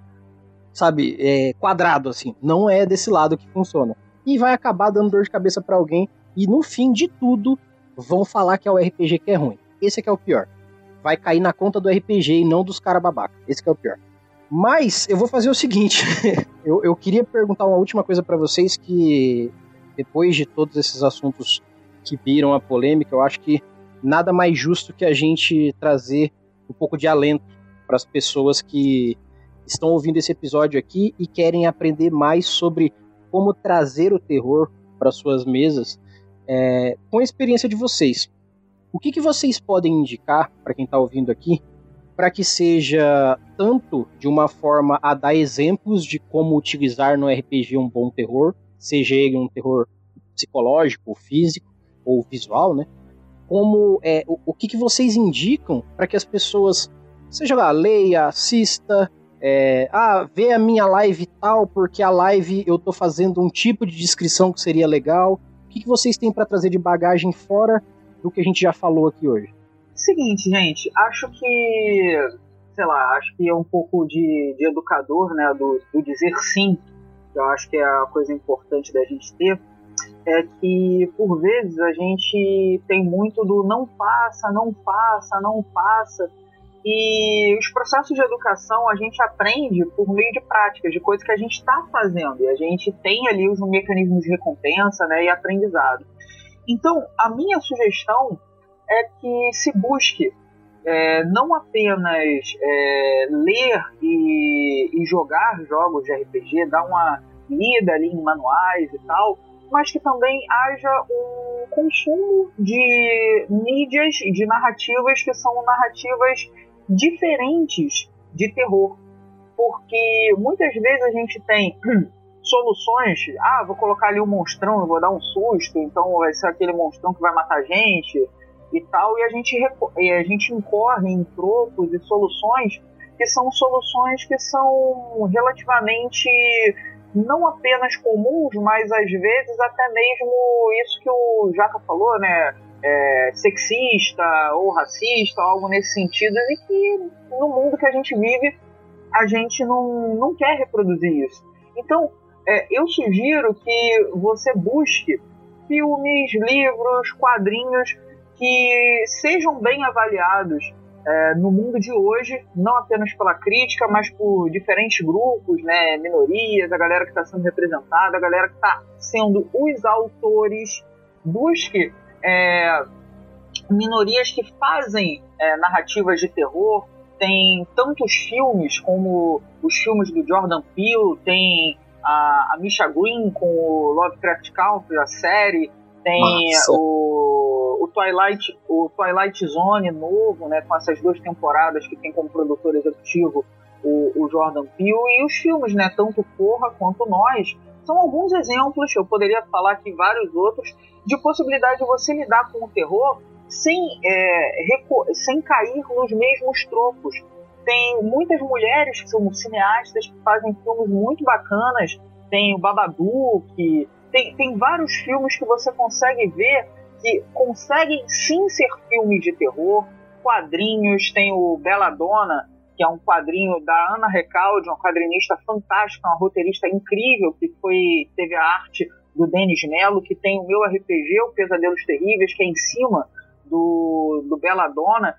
Speaker 1: sabe, é, quadrado assim. Não é desse lado que funciona. E vai acabar dando dor de cabeça para alguém. E no fim de tudo, vão falar que é o RPG que é ruim. Esse é que é o pior. Vai cair na conta do RPG e não dos caras babaca. Esse é o pior. Mas eu vou fazer o seguinte: eu, eu queria perguntar uma última coisa para vocês que depois de todos esses assuntos que viram a polêmica, eu acho que nada mais justo que a gente trazer um pouco de alento para as pessoas que estão ouvindo esse episódio aqui e querem aprender mais sobre como trazer o terror para suas mesas é, com a experiência de vocês. O que, que vocês podem indicar para quem está ouvindo aqui para que seja tanto de uma forma a dar exemplos de como utilizar no RPG um bom terror, seja ele um terror psicológico, físico ou visual, né? Como é o, o que, que vocês indicam para que as pessoas, seja lá, leia, assista, é, ah, vê a minha live tal, porque a live eu tô fazendo um tipo de descrição que seria legal. O que, que vocês têm para trazer de bagagem fora do que a gente já falou aqui hoje?
Speaker 2: Seguinte, gente, acho que, sei lá, acho que é um pouco de, de educador, né, do, do dizer sim, que eu acho que é a coisa importante da gente ter, é que por vezes a gente tem muito do não faça, não faça, não faça, e os processos de educação a gente aprende por meio de práticas, de coisas que a gente está fazendo. E a gente tem ali os mecanismos de recompensa né, e aprendizado. Então, a minha sugestão é que se busque é, não apenas é, ler e, e, jogar jogos de RPG, dar uma lida ali em manuais e tal, mas que também haja um consumo de mídias, de narrativas que são narrativas diferentes de terror. Porque muitas vezes a gente tem soluções, ah, vou colocar ali um monstrão, vou dar um susto, então vai ser aquele monstrão que vai matar gente e tal, e a gente, e a gente incorre em trocos e soluções que são soluções que são relativamente não apenas comuns, mas às vezes até mesmo isso que o Jaca falou, né? é, sexista ou racista, algo nesse sentido, e que no mundo que a gente vive a gente não, não quer reproduzir isso. Então, é, eu sugiro que você busque filmes, livros, quadrinhos que sejam bem avaliados é, no mundo de hoje, não apenas pela crítica, mas por diferentes grupos, né, minorias, a galera que está sendo representada, a galera que está sendo os autores. Busque é, minorias que fazem é, narrativas de terror. Tem tantos filmes como os filmes do Jordan Peele, tem a, a Misha Green com o Lovecraft Country, a série, tem o, o, Twilight, o Twilight Zone novo, né, com essas duas temporadas que tem como produtor executivo o, o Jordan Peele, e os filmes, né, tanto Corra quanto Nós, são alguns exemplos, eu poderia falar aqui vários outros, de possibilidade de você lidar com o terror sem, é, sem cair nos mesmos trocos. Tem muitas mulheres que são cineastas que fazem filmes muito bacanas, tem o Babadook, tem, tem vários filmes que você consegue ver que conseguem sim ser filmes de terror, quadrinhos, tem o Belladonna, que é um quadrinho da Ana Recalde, uma quadrinista fantástica, uma roteirista incrível, que foi teve a arte do Denis Mello, que tem o meu RPG, o Pesadelos Terríveis, que é em cima do, do Belladonna.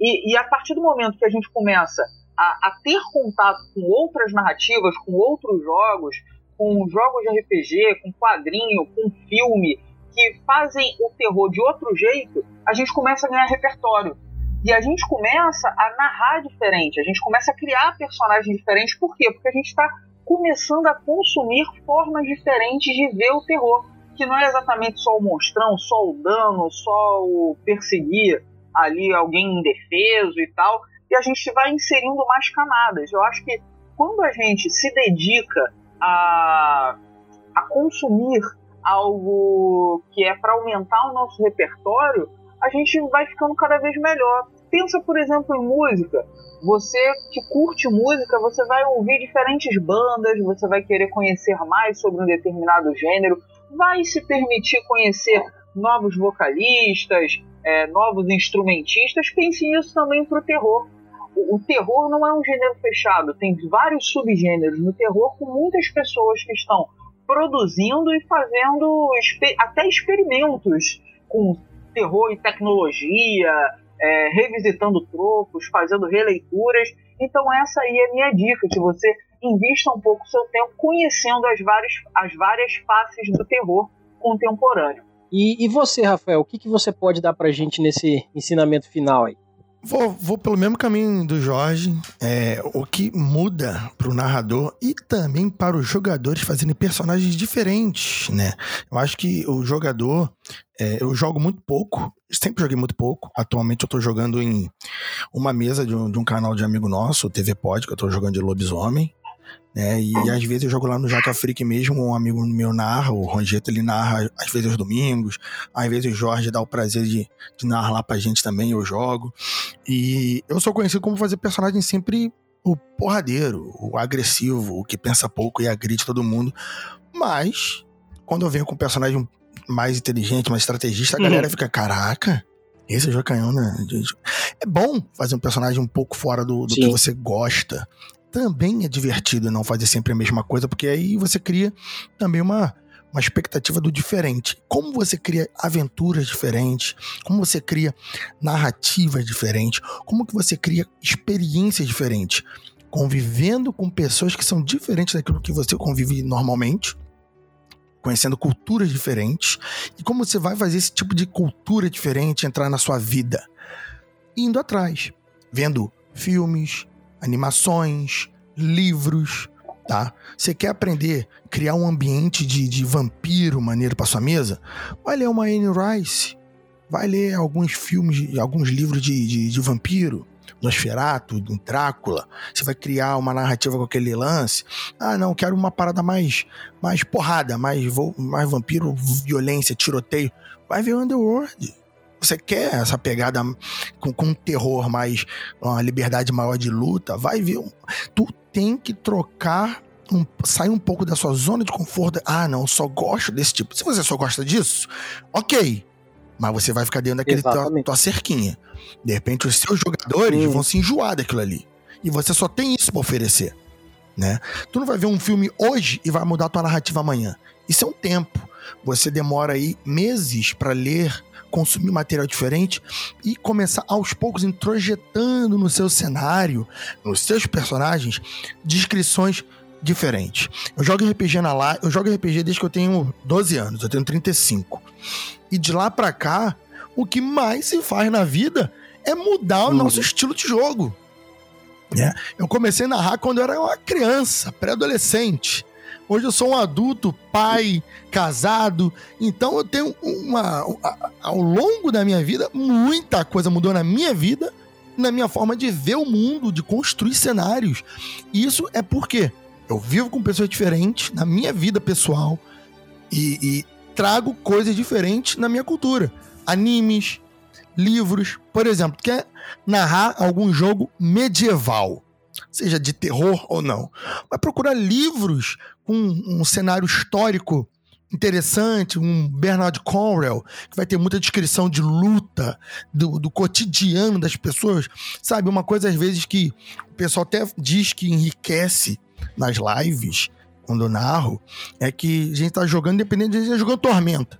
Speaker 2: E, e a partir do momento que a gente começa a, a, ter contato com outras narrativas, com outros jogos, com jogos de RPG, com quadrinho, com filme, que fazem o terror de outro jeito, a gente começa a ganhar repertório. E a gente começa a narrar diferente, a gente começa a criar personagens diferentes. Por quê? Porque a gente está começando a consumir formas diferentes de ver o terror. Que não é exatamente só o monstrão, só o dano, só o perseguir ali alguém indefeso e tal. E a gente vai inserindo mais camadas. Eu acho que quando a gente se dedica a, a consumir algo que é para aumentar o nosso repertório, a gente vai ficando cada vez melhor. pensa, por exemplo, em música. Você que curte música, você vai ouvir diferentes bandas, você vai querer conhecer mais sobre um determinado gênero, vai se permitir conhecer novos vocalistas, é, novos instrumentistas. Pense nisso também para o terror. O terror não é um gênero fechado, tem vários subgêneros no terror com muitas pessoas que estão produzindo e fazendo até experimentos com terror e tecnologia, é, revisitando tropos, fazendo releituras. Então essa aí é a minha dica, que você invista um pouco seu tempo conhecendo as várias, as várias faces do terror contemporâneo.
Speaker 1: E, e você, Rafael, o que, que você pode dar pra gente nesse ensinamento final aí?
Speaker 3: Vou, vou pelo mesmo caminho do Jorge. É, o que muda para o narrador e também para os jogadores fazerem personagens diferentes, né? Eu acho que o jogador. É, eu jogo muito pouco, sempre joguei muito pouco. Atualmente eu estou jogando em uma mesa de um, de um, canal de amigo nosso, o TV Pod, que eu estou jogando de lobisomem. Né? E às vezes eu jogo lá no Jaca Freak mesmo, um amigo meu narra, o Rongeto, ele narra às vezes aos domingos, às vezes o Jorge dá o prazer de, de narrar lá pra gente também, eu jogo. E eu sou conhecido como fazer personagem sempre o porradeiro, o agressivo, o que pensa pouco e agride todo mundo. Mas, quando eu venho com um personagem mais inteligente, mais estrategista, a uhum. galera fica, caraca, esse é o canhão, né? É bom fazer um personagem um pouco fora do, do que você gosta também é divertido não fazer sempre a mesma coisa, porque aí você cria também uma, uma expectativa do diferente. Como você cria aventuras diferentes, como você cria narrativas diferentes, como que você cria experiências diferentes, convivendo com pessoas que são diferentes daquilo que você convive normalmente, conhecendo culturas diferentes, e como você vai fazer esse tipo de cultura diferente entrar na sua vida, indo atrás, vendo filmes, animações, livros, tá? Você quer aprender criar um ambiente de, de vampiro maneiro para sua mesa? Vai ler uma Anne Rice, vai ler alguns filmes, alguns livros de, de, de vampiro, Nosferatu, Drácula. Você vai criar uma narrativa com aquele lance. Ah, não, quero uma parada mais, mais porrada, mais, mais vampiro, violência, tiroteio. Vai ver Underworld você quer essa pegada com, com um terror mais, uma liberdade maior de luta, vai ver. Tu tem que trocar um, sair um pouco da sua zona de conforto. Ah, não, só gosto desse tipo. Se você só gosta disso, ok. Mas você vai ficar dentro daquele tua, tua, cerquinha. De repente, os seus jogadores vão se enjoar daquilo ali. E você só tem isso para oferecer. Né? Tu não vai ver um filme hoje e vai mudar tua narrativa amanhã. Isso é um tempo. Você demora aí meses para ler consumir material diferente e começar aos poucos introjetando no seu cenário, nos seus personagens, descrições diferentes. Eu jogo RPG na lá, eu jogo RPG desde que eu tenho 12 anos, eu tenho 35. E de lá para cá, o que mais se faz na vida é mudar o uhum. nosso estilo de jogo. É. Eu comecei a narrar quando eu era uma criança, pré-adolescente. Hoje eu sou um adulto, pai, casado. Então eu tenho uma. Ao longo da minha vida, muita coisa mudou na minha vida, na minha forma de ver o mundo, de construir cenários. Isso é porque eu vivo com pessoas diferentes na minha vida pessoal e, e trago coisas diferentes na minha cultura. Animes, livros. Por exemplo, quer narrar algum jogo medieval? Seja de terror ou não. Vai procurar livros com um cenário histórico interessante, um Bernard Cornwell, que vai ter muita descrição de luta, do, do, cotidiano das pessoas, sabe? Uma coisa às vezes que o pessoal até diz que enriquece nas lives, quando eu narro, é que a gente tá jogando, independente de a gente tá jogando Tormenta.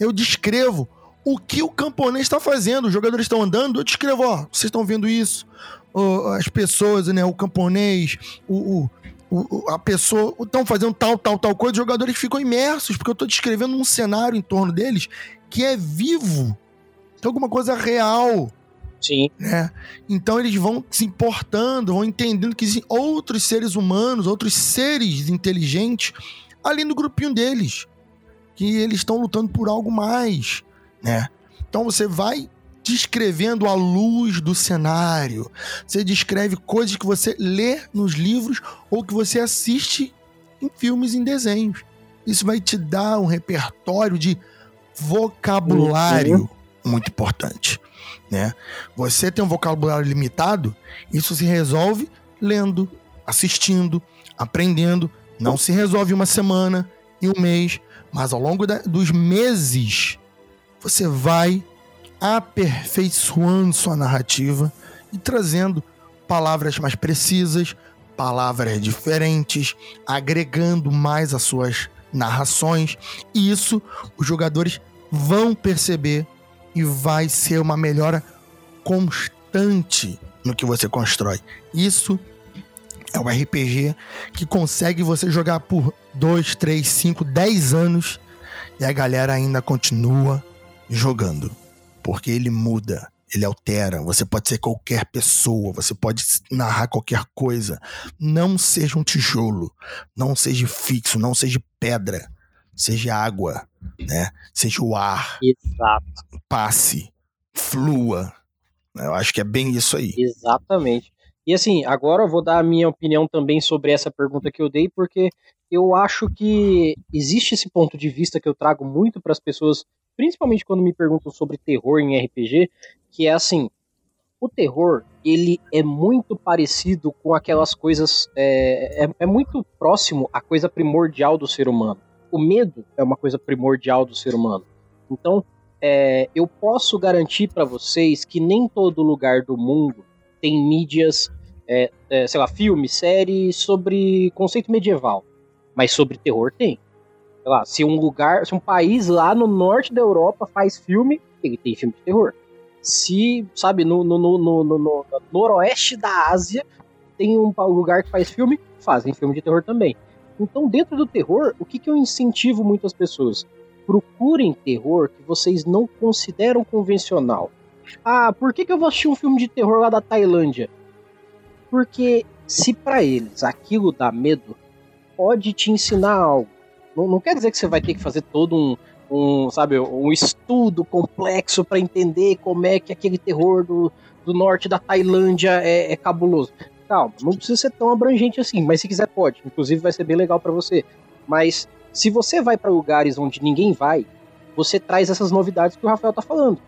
Speaker 3: Eu descrevo o que o camponês está fazendo, os jogadores estão andando, eu descrevo, ó, vocês estão vendo isso, as pessoas, né, o camponês, o, o, a pessoa estão fazendo tal, tal, tal coisa, os jogadores ficam imersos, porque eu estou descrevendo um cenário em torno deles que é vivo. Tem alguma coisa real.
Speaker 1: Sim.
Speaker 3: Né? Então eles vão se importando, vão entendendo que existem outros seres humanos, outros seres inteligentes ali no grupinho deles. Que eles estão lutando por algo mais, né? Então você vai descrevendo a luz do cenário. Você descreve coisas que você lê nos livros ou que você assiste em filmes, em desenhos. Isso vai te dar um repertório de vocabulário uhum. muito importante. né? Você tem um vocabulário limitado, isso se resolve lendo, assistindo, aprendendo. Não se resolve uma semana, em um mês, mas ao longo da, dos meses você vai aperfeiçoando sua narrativa e trazendo palavras mais precisas, palavras diferentes, agregando mais as suas narrações. E isso os jogadores vão perceber e vai ser uma melhora constante no que você constrói. Isso é o RPG que consegue você jogar por 2, 3, 5, 10 anos e a galera ainda continua jogando. Porque ele muda, ele altera. Você pode ser qualquer pessoa, você pode narrar qualquer coisa. Não seja um tijolo, não seja fixo, não seja pedra, seja água, né? Seja o ar.
Speaker 1: Exato.
Speaker 3: Passe, flua. Eu acho que é bem isso aí.
Speaker 1: Exatamente. E assim, agora eu vou dar a minha opinião também sobre essa pergunta que eu dei, porque eu acho que existe esse ponto de vista que eu trago muito para as pessoas, principalmente quando me perguntam sobre terror em RPG, que é assim, o terror ele é muito parecido com aquelas coisas, é, é, é muito próximo à coisa primordial do ser humano. O medo é uma coisa primordial do ser humano. Então, é, eu posso garantir para vocês que nem todo lugar do mundo tem mídias, é, é, sei lá, filme, série sobre conceito medieval. Mas sobre terror tem. Sei lá, se um lugar, se um país lá no norte da Europa faz filme, ele tem filme de terror. Se, sabe, no, no, no, no, no, no noroeste da Ásia tem um lugar que faz filme, fazem filme de terror também. Então, dentro do terror, o que, que eu incentivo muitas pessoas? Procurem terror que vocês não consideram convencional. Ah, por que, que eu vou assistir um filme de terror lá da Tailândia? Porque se para eles aquilo dá medo, pode te ensinar algo. Não, não, quer dizer que você vai ter que fazer todo um, um sabe, um estudo complexo para entender como é que aquele terror do, do norte da Tailândia é, é cabuloso. Calma, não precisa ser tão abrangente assim, mas se quiser pode. Inclusive vai ser bem legal para você. Mas se você vai para lugares onde ninguém vai, você traz essas novidades que o Rafael tá falando.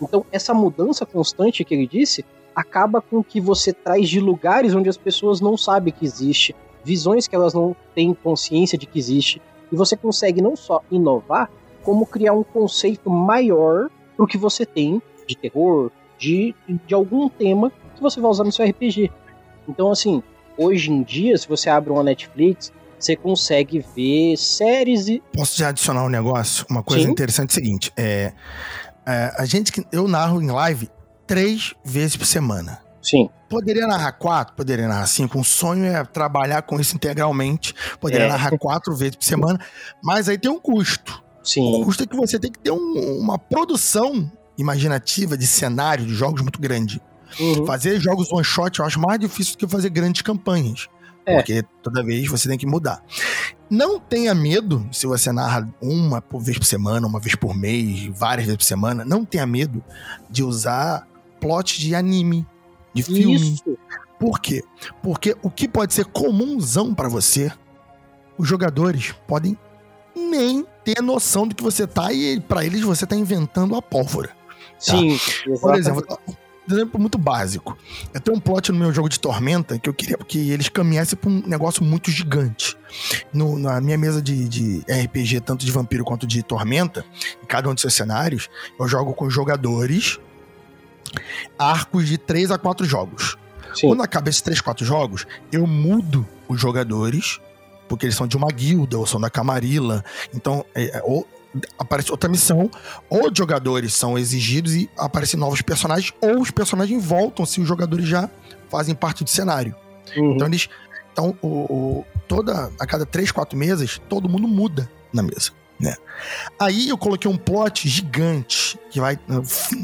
Speaker 1: Então, essa mudança constante que ele disse acaba com que você traz de lugares onde as pessoas não sabem que existe, visões que elas não têm consciência de que existe, e você consegue não só inovar, como criar um conceito maior para o que você tem de terror, de, de algum tema que você vai usar no seu RPG. Então, assim, hoje em dia, se você abre uma Netflix, você consegue ver séries e.
Speaker 3: Posso já adicionar um negócio? Uma coisa Sim. interessante é o seguinte: é, é, a gente eu narro em live três vezes por semana.
Speaker 1: Sim.
Speaker 3: Poderia narrar quatro, poderia narrar cinco. Um sonho é trabalhar com isso integralmente. Poderia é. narrar quatro vezes por semana, mas aí tem um custo.
Speaker 1: Sim.
Speaker 3: O custo é que você tem que ter um, uma produção imaginativa de cenário de jogos muito grande. Uhum. Fazer jogos one shot eu acho mais difícil do que fazer grandes campanhas. É. Porque toda vez você tem que mudar. Não tenha medo se você narra uma vez por semana, uma vez por mês, várias vezes por semana. Não tenha medo de usar plot de anime, de filme. Isso. Por quê? Porque o que pode ser comunzão para você, os jogadores podem nem ter noção do que você tá e para eles você tá inventando a pólvora. Tá?
Speaker 1: Sim, exatamente.
Speaker 3: Por exemplo, exemplo muito básico. Eu tenho um plot no meu jogo de Tormenta que eu queria que eles caminhassem pra um negócio muito gigante. No, na minha mesa de, de, RPG, tanto de vampiro quanto de Tormenta, em cada um dos seus cenários, eu jogo com jogadores arcos de 3 a 4 jogos. Sim. Quando acaba esses 3, 4 jogos, eu mudo os jogadores porque eles são de uma guilda ou são da Camarilla. Então, é, é ou aparece outra missão, ou jogadores são exigidos e aparecem novos personagens, ou os personagens voltam se os jogadores já fazem parte do cenário. Uhum. Então eles. Então, o, o, toda, a cada três, quatro mesas, todo mundo muda na mesa. Né? Aí eu coloquei um plot gigante que vai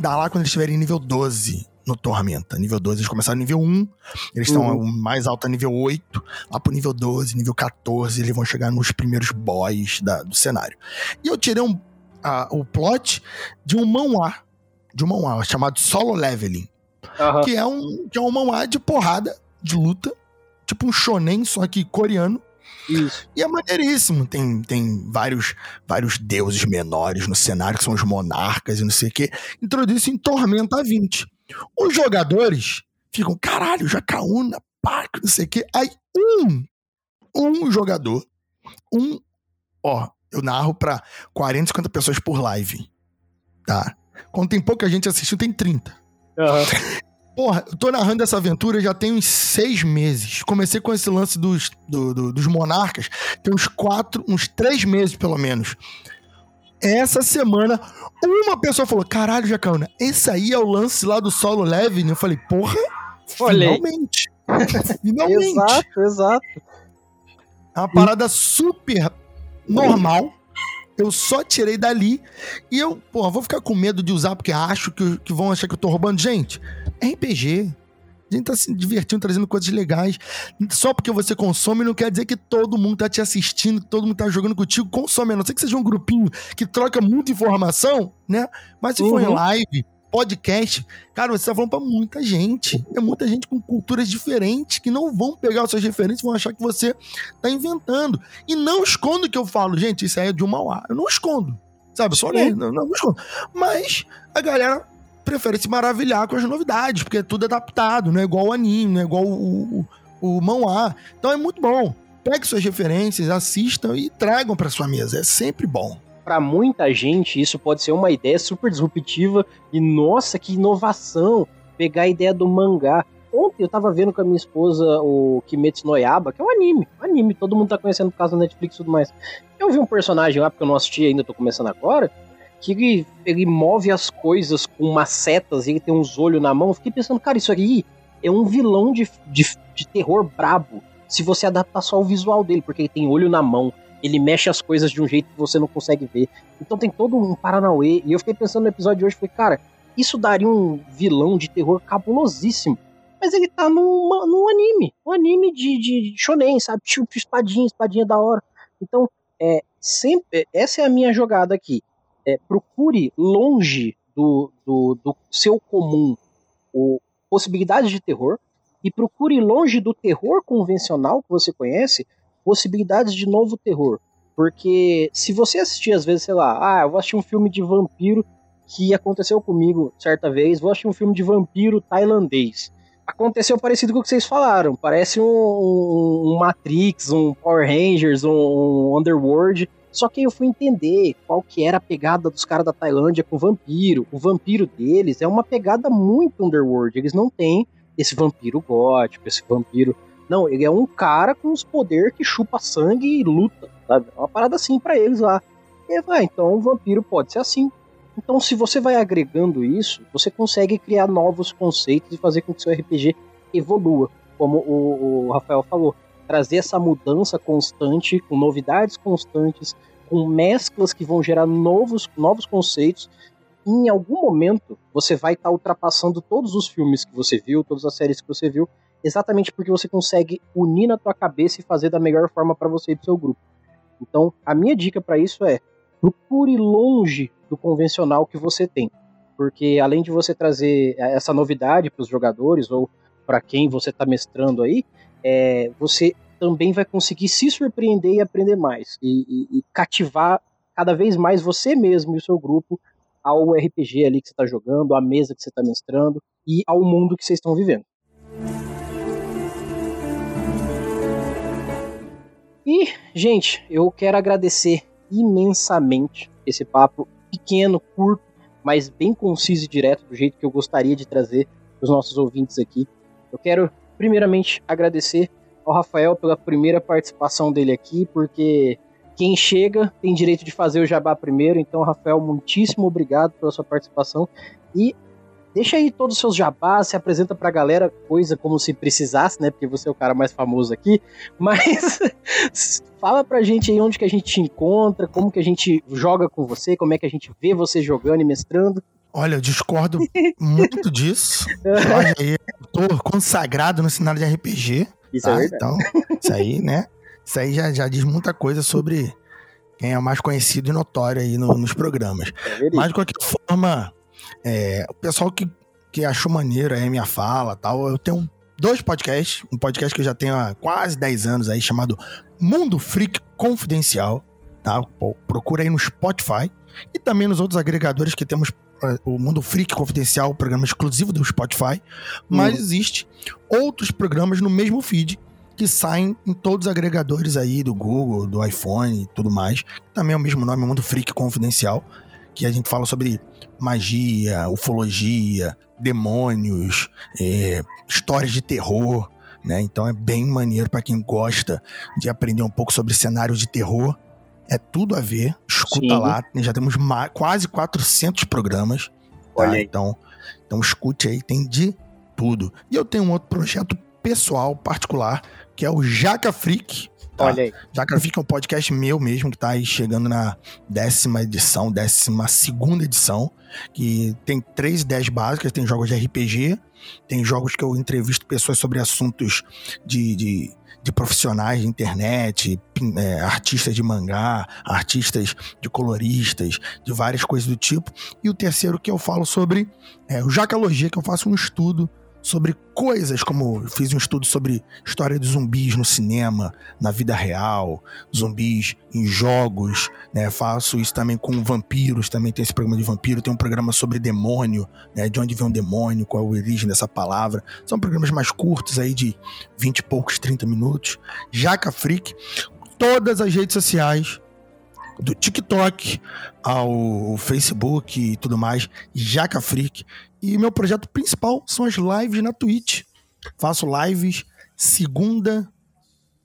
Speaker 3: dar lá quando eles estiverem nível 12 no Tormenta. Nível 12, eles começaram nível 1, eles estão uhum. mais alto a nível 8, lá pro nível 12, nível 14, eles vão chegar nos primeiros boys da, do cenário. E eu tirei um, a, o plot de um manhwa, de um manhwa chamado Solo Leveling, uhum. que, é um, que é um manhwa de porrada, de luta, tipo um shonen, só que coreano,
Speaker 1: Isso.
Speaker 3: E é maneiríssimo. Tem, tem vários, vários deuses menores no cenário, que são os monarcas e não sei o quê. Introduz isso em Tormenta 20. Os jogadores ficam, caralho, Jacaúna, pá, não sei o quê. Aí um, um jogador, um, ó, eu narro pra 40, 50 pessoas por live, tá? Quando tem pouca gente assistindo, tem 30.
Speaker 1: Uhum.
Speaker 3: Porra, eu tô narrando essa aventura já tem uns seis meses. Comecei com esse lance dos, do, do, dos monarcas, tem uns quatro, uns três meses pelo menos. Essa semana, uma pessoa falou: caralho, Jacaúna, esse aí é o lance lá do solo leve? Eu falei, porra,
Speaker 1: Olhei.
Speaker 3: finalmente. finalmente.
Speaker 1: Exato, exato.
Speaker 3: É uma parada super normal. Eu só tirei dali e eu, porra, vou ficar com medo de usar porque acho que, que vão achar que eu tô roubando. Gente, RPG. A gente tá se divertindo, trazendo coisas legais. Só porque você consome não quer dizer que todo mundo tá te assistindo, que todo mundo tá jogando contigo. Consome, a não ser que seja um grupinho que troca muita informação, né? Mas se for em
Speaker 1: Uhum.
Speaker 3: live, podcast, cara, você tá falando pra muita gente. É muita gente com culturas diferentes que não vão pegar as suas referências vão achar que você tá inventando. E não escondo o que eu falo, gente, isso aí é de uma Mauá. Eu não escondo. Sabe, eu só leio, não, não, escondo. Mas a galera prefere se maravilhar com as novidades, porque é tudo adaptado, não é igual o anime, não é igual o, o, o. Então é muito bom. Pegue suas referências, assistam e tragam pra sua mesa. É sempre bom.
Speaker 1: Pra muita gente, isso pode ser uma ideia super disruptiva e nossa, que inovação! Pegar a ideia do mangá. Ontem eu tava vendo com a minha esposa o Kimetsu no Yaba, que é um anime. Um anime, todo mundo tá conhecendo por causa da Netflix e tudo mais. Eu vi um personagem lá, porque eu não assisti ainda, tô começando agora, que ele, ele move as coisas com umas setas e ele tem uns olhos na mão. Eu fiquei pensando, cara, isso aqui é um vilão de, de, de terror brabo. Se você adaptar só o visual dele, porque ele tem olho na mão, ele mexe as coisas de um jeito que você não consegue ver. Então tem todo um Paranauê. E eu fiquei pensando no episódio de hoje, falei, cara, isso daria um vilão de terror cabulosíssimo. Mas ele tá num, anime. Um anime de, de shonen, sabe? Tipo espadinha, espadinha da hora. Então, é, sempre, essa é a minha jogada aqui. É, procure longe do, do, do seu comum o, possibilidades de terror e procure longe do terror convencional que você conhece possibilidades de novo terror. Porque se você assistir, às vezes, sei lá, ah, eu vou assistir um filme de vampiro que aconteceu comigo certa vez, vou assistir um filme de vampiro tailandês. Aconteceu parecido com o que vocês falaram. Parece um, um Matrix, um Power Rangers, um Underworld. Só que eu fui entender qual que era a pegada dos caras da Tailândia com vampiro. O vampiro deles é uma pegada muito Underworld. Eles não têm esse vampiro gótico, esse vampiro. Não, ele é um cara com os poderes que chupa sangue e luta, sabe? É uma parada assim para eles lá. E vai, então o vampiro pode ser assim. Então, se você vai agregando isso, você consegue criar novos conceitos e fazer com que seu RPG evolua, como o, o Rafael falou. Trazer essa mudança constante, com novidades constantes, com mesclas que vão gerar novos, novos conceitos. Em algum momento, você vai estar tá ultrapassando todos os filmes que você viu, todas as séries que você viu, exatamente porque você consegue unir na tua cabeça e fazer da melhor forma para você e pro seu grupo. Então, a minha dica para isso é procure longe do convencional que você tem, porque além de você trazer essa novidade para os jogadores ou para quem você está mestrando aí, é, você também vai conseguir se surpreender e aprender mais e, e, e, cativar cada vez mais você mesmo e o seu grupo ao RPG ali que você está jogando, à mesa que você está mestrando e ao mundo que vocês estão vivendo. E, gente, eu quero agradecer imensamente esse papo pequeno, curto, mas bem conciso e direto, do jeito que eu gostaria de trazer para os nossos ouvintes aqui. Eu quero, primeiramente, agradecer ao Rafael pela primeira participação dele aqui, porque quem chega tem direito de fazer o jabá primeiro. Então, Rafael, muitíssimo obrigado pela sua participação. E deixa aí todos os seus jabás, se apresenta pra galera, coisa como se precisasse, né? Porque você é o cara mais famoso aqui. Mas fala pra gente aí onde que a gente te encontra, como que a gente joga com você, como é que a gente vê você jogando e mestrando.
Speaker 3: Olha, eu discordo muito disso. Jorge aí é autor consagrado no cenário de RPG.
Speaker 1: Isso tá? é verdade.
Speaker 3: Então, isso aí, né? Isso aí já, já diz muita coisa sobre quem é mais conhecido e notório aí no, nos programas.
Speaker 1: É
Speaker 3: Mas, de qualquer forma, é, o pessoal que, que achou maneiro aí a minha fala tal, eu tenho dois podcasts. Um podcast que eu já tenho há quase 10 anos aí, chamado Mundo Freak Confidencial. Tá? Procura aí no Spotify e também nos outros agregadores que temos eh, o Mundo Freak Confidencial, o programa exclusivo do Spotify, mas uhum. existe outros programas no mesmo feed que saem em todos os agregadores aí do Google, do iPhone e tudo mais. Também é o mesmo nome, Mundo Freak Confidencial, que a gente fala sobre magia, ufologia, demônios, é, histórias de terror, né? Então é bem maneiro para quem gosta de aprender um pouco sobre cenários de terror. É tudo a ver, escuta Sim. lá, já temos quase 400 programas. Tá? Então, então escute aí, tem de tudo. E eu tenho um outro projeto pessoal, particular, que é o Jaca Freak. Tá? Olha aí. Freak é um podcast meu mesmo, que tá aí chegando na décima edição, décima segunda edição, que tem três ideias básicas, tem jogos de RPG, tem jogos que eu entrevisto pessoas sobre assuntos de, de de profissionais de internet, é, artistas de mangá, artistas de coloristas, de várias coisas do tipo. E o terceiro que eu falo sobre é o Jacalogia, que eu faço um estudo sobre coisas como fiz um estudo sobre história de zumbis no cinema, na vida real, zumbis em jogos, né? Faço isso também com vampiros, também tem esse programa de vampiro, tem um programa sobre demônio, né? De onde vem um demônio, qual é a origem dessa palavra. São programas mais curtos aí de 20 e poucos, 30 minutos. Jaca Freak, todas as redes sociais do TikTok ao Facebook e tudo mais, Jaca Freak. E meu projeto principal são as lives na Twitch. Faço lives segunda,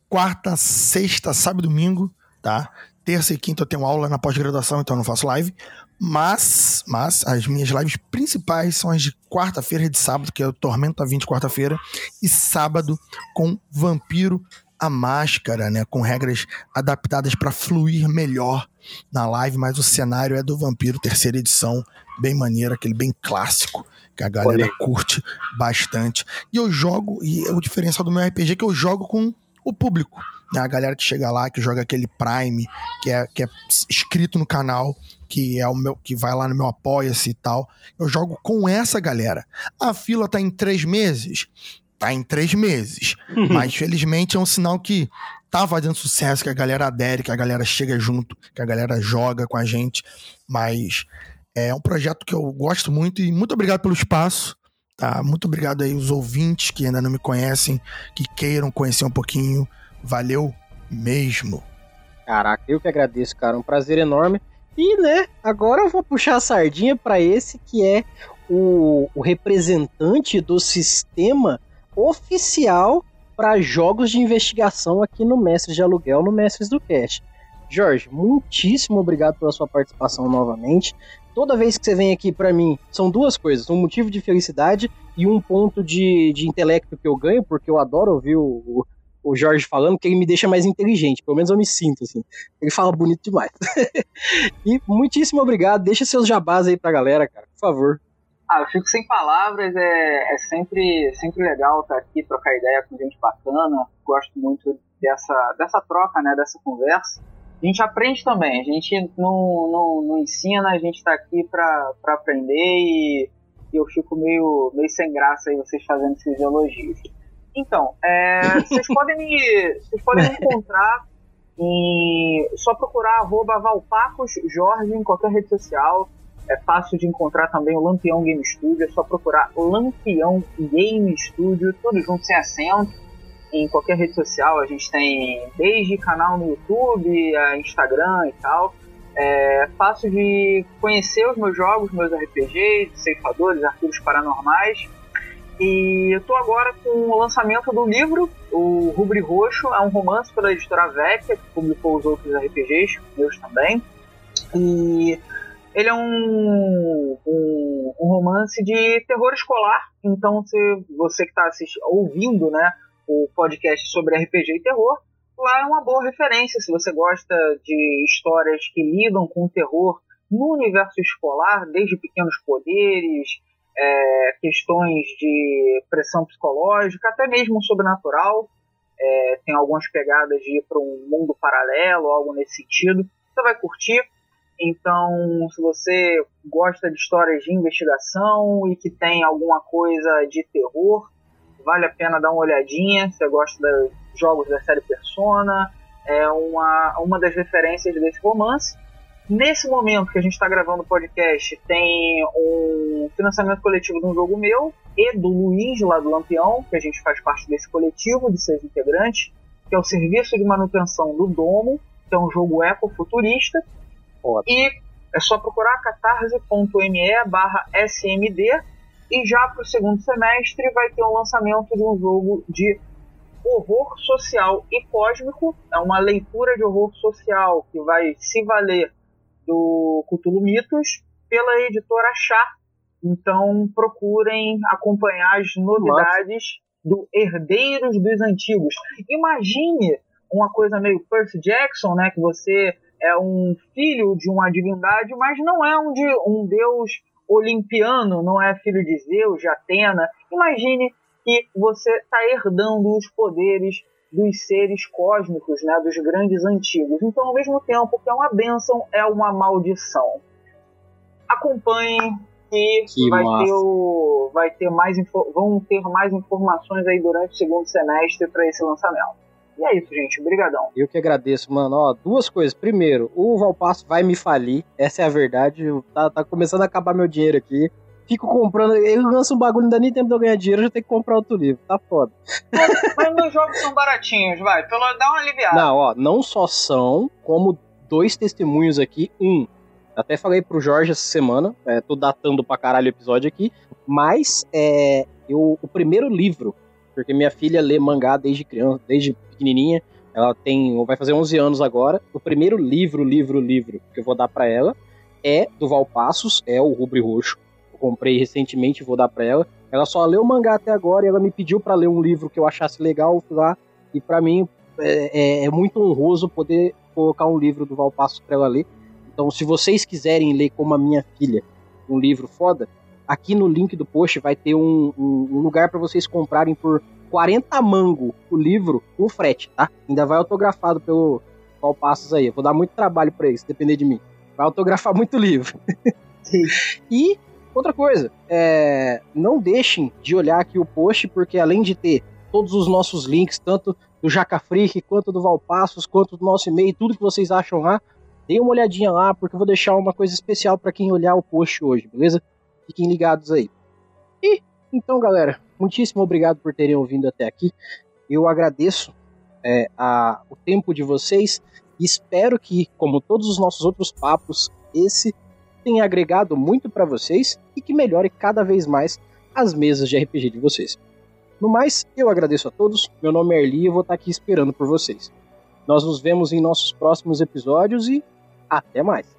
Speaker 3: quarta, sexta, sábado e domingo, tá? Terça e quinta eu tenho aula na pós-graduação, então eu não faço live. Mas, mas as minhas lives principais são as de quarta-feira e de sábado, que é o Tormento a 20 quarta-feira, e sábado com Vampiro a máscara, né, com regras adaptadas para fluir melhor na live, mas o cenário é do Vampiro, terceira edição, bem maneiro, aquele bem clássico, que a galera Olhei. curte bastante. E eu jogo, e o diferencial do meu RPG é que eu jogo com o público, né, a galera que chega lá, que joga aquele Prime, que é, que é inscrito no canal, que é o meu, que vai lá no meu Apoia-se e tal. Eu jogo com essa galera. A fila tá em três meses tá em três meses. Uhum. Mas felizmente é um sinal que tá fazendo sucesso, que a galera adere, que a galera chega junto, que a galera joga com a gente. Mas é um projeto que eu gosto muito e muito obrigado pelo espaço. Tá? Muito obrigado aí os ouvintes que ainda não me conhecem, que queiram conhecer um pouquinho. Valeu mesmo.
Speaker 1: Caraca, eu que agradeço, cara. Um prazer enorme. E, né, agora eu vou puxar a sardinha para esse que é o, o representante do sistema oficial para jogos de investigação aqui no Mestres de Aluguel, no Mestres do Cast. Jorge, muitíssimo obrigado pela sua participação novamente. Toda vez que você vem aqui para mim, são duas coisas: um motivo de felicidade e um ponto de, de intelecto que eu ganho, porque eu adoro ouvir o, o, Jorge falando, que ele me deixa mais inteligente. Pelo menos eu me sinto assim. Ele fala bonito demais. e muitíssimo obrigado. Deixa seus jabás aí pra galera, cara, por favor.
Speaker 2: Ah, eu fico sem palavras, é, é sempre, sempre legal estar aqui, trocar ideia com gente bacana. Gosto muito dessa, dessa troca, né, dessa conversa. A gente aprende também, a gente não, não, não ensina, a gente está aqui para aprender e, e, eu fico meio, meio sem graça aí vocês fazendo esses elogios. Então, é, vocês, podem me, vocês podem me encontrar em. Só procurar arroba Valpacos Jorge em qualquer rede social. É fácil de encontrar também o Lampião Game Studio, é só procurar Lampião Game Studio, tudo junto sem acento. Em qualquer rede social, a gente tem desde canal no YouTube, Instagram e tal. É fácil de conhecer os meus jogos, meus RPGs, ceifadores, arquivos paranormais. E eu tô agora com o lançamento do livro, o Rubri Roxo, é um romance pela editora Vecchia, que publicou os outros RPGs, meus também. E ele é um, um, um, romance de terror escolar. Então, se você que está ouvindo né, o podcast sobre RPG e terror, lá é uma boa referência. Se você gosta de histórias que lidam com o terror no universo escolar, desde pequenos poderes, é, questões de pressão psicológica, até mesmo sobrenatural. É, tem algumas pegadas de ir para um mundo paralelo, algo nesse sentido. Você vai curtir. Então, se você gosta de histórias de investigação e que tem alguma coisa de terror, vale a pena dar uma olhadinha. Se você gosta dos jogos da série Persona, é uma, uma das referências desse romance. Nesse momento que a gente está gravando o podcast, tem um financiamento coletivo de um jogo meu e do Luiz, lá do Lampião, que a gente faz parte desse coletivo de seis integrantes, que é o Serviço de Manutenção do Domo, que é um jogo ecofuturista. E é só procurar catarse.me barra smd e já para o segundo semestre vai ter um lançamento de um jogo de horror social e cósmico. É uma leitura de horror social que vai se valer do Cthulhu Mitos pela editora Chá. Então procurem acompanhar as novidades Nossa. do Herdeiros dos Antigos. Imagine uma coisa meio Percy Jackson, né? Que você é um filho de uma divindade, mas não é um, de, um deus olimpiano, não é filho de Zeus, de Atena. Imagine que você está herdando os poderes dos seres cósmicos, né, dos grandes antigos. Então, ao mesmo tempo que é uma bênção, é uma maldição. Acompanhem que, que vai, ter o, vai ter mais vão ter mais informações aí durante o segundo semestre para esse lançamento. E é isso, gente. Obrigadão.
Speaker 1: Eu que agradeço, mano. Ó, duas coisas. Primeiro, o Valpasso vai me falir. Essa é a verdade. Tá, tá começando a acabar meu dinheiro aqui fico comprando. Eu lanço um bagulho, não dá nem tempo de eu ganhar dinheiro, eu já tenho que comprar outro livro. Tá foda.
Speaker 2: Mas meus jogos são baratinhos, vai. Pelo dá uma aliviada.
Speaker 1: Não, ó, não só são, como dois testemunhos aqui. Um, até falei pro Jorge essa semana, é, tô datando pra caralho o episódio aqui, mas é, eu, o primeiro livro, porque minha filha lê mangá desde criança, desde pequenininha, ela tem, vai fazer 11 anos agora. O primeiro livro, livro, livro que eu vou dar para ela é do Valpassos, é o Rubre Roxo comprei recentemente, vou dar para ela. Ela só leu o mangá até agora e ela me pediu para ler um livro que eu achasse legal, eu lá. E para mim é, é, é, muito honroso poder colocar um livro do Valpasso para ela ler. Então, se vocês quiserem ler como a minha filha um livro foda, aqui no link do post vai ter um, um, um lugar para vocês comprarem por 40 mango o livro com frete, tá? Ainda vai autografado pelo Valpassos aí. Eu vou dar muito trabalho para eles, depender de mim. Vai autografar muito livro. e Outra coisa, é, não deixem de olhar aqui o post, porque além de ter todos os nossos links, tanto do Jaca Freak, quanto do Valpassos, quanto do nosso e-mail, tudo que vocês acham lá, deem uma olhadinha lá, porque eu vou deixar uma coisa especial para quem olhar o post hoje, beleza? Fiquem ligados aí. E, então, galera, muitíssimo obrigado por terem ouvido até aqui. Eu agradeço é, a, o tempo de vocês e espero que, como todos os nossos outros papos, esse tenha agregado muito para vocês e que melhore cada vez mais as mesas de RPG de vocês. No mais, eu agradeço a todos. Meu nome é Erli e eu vou estar aqui esperando por vocês. Nós nos vemos em nossos próximos episódios e até mais.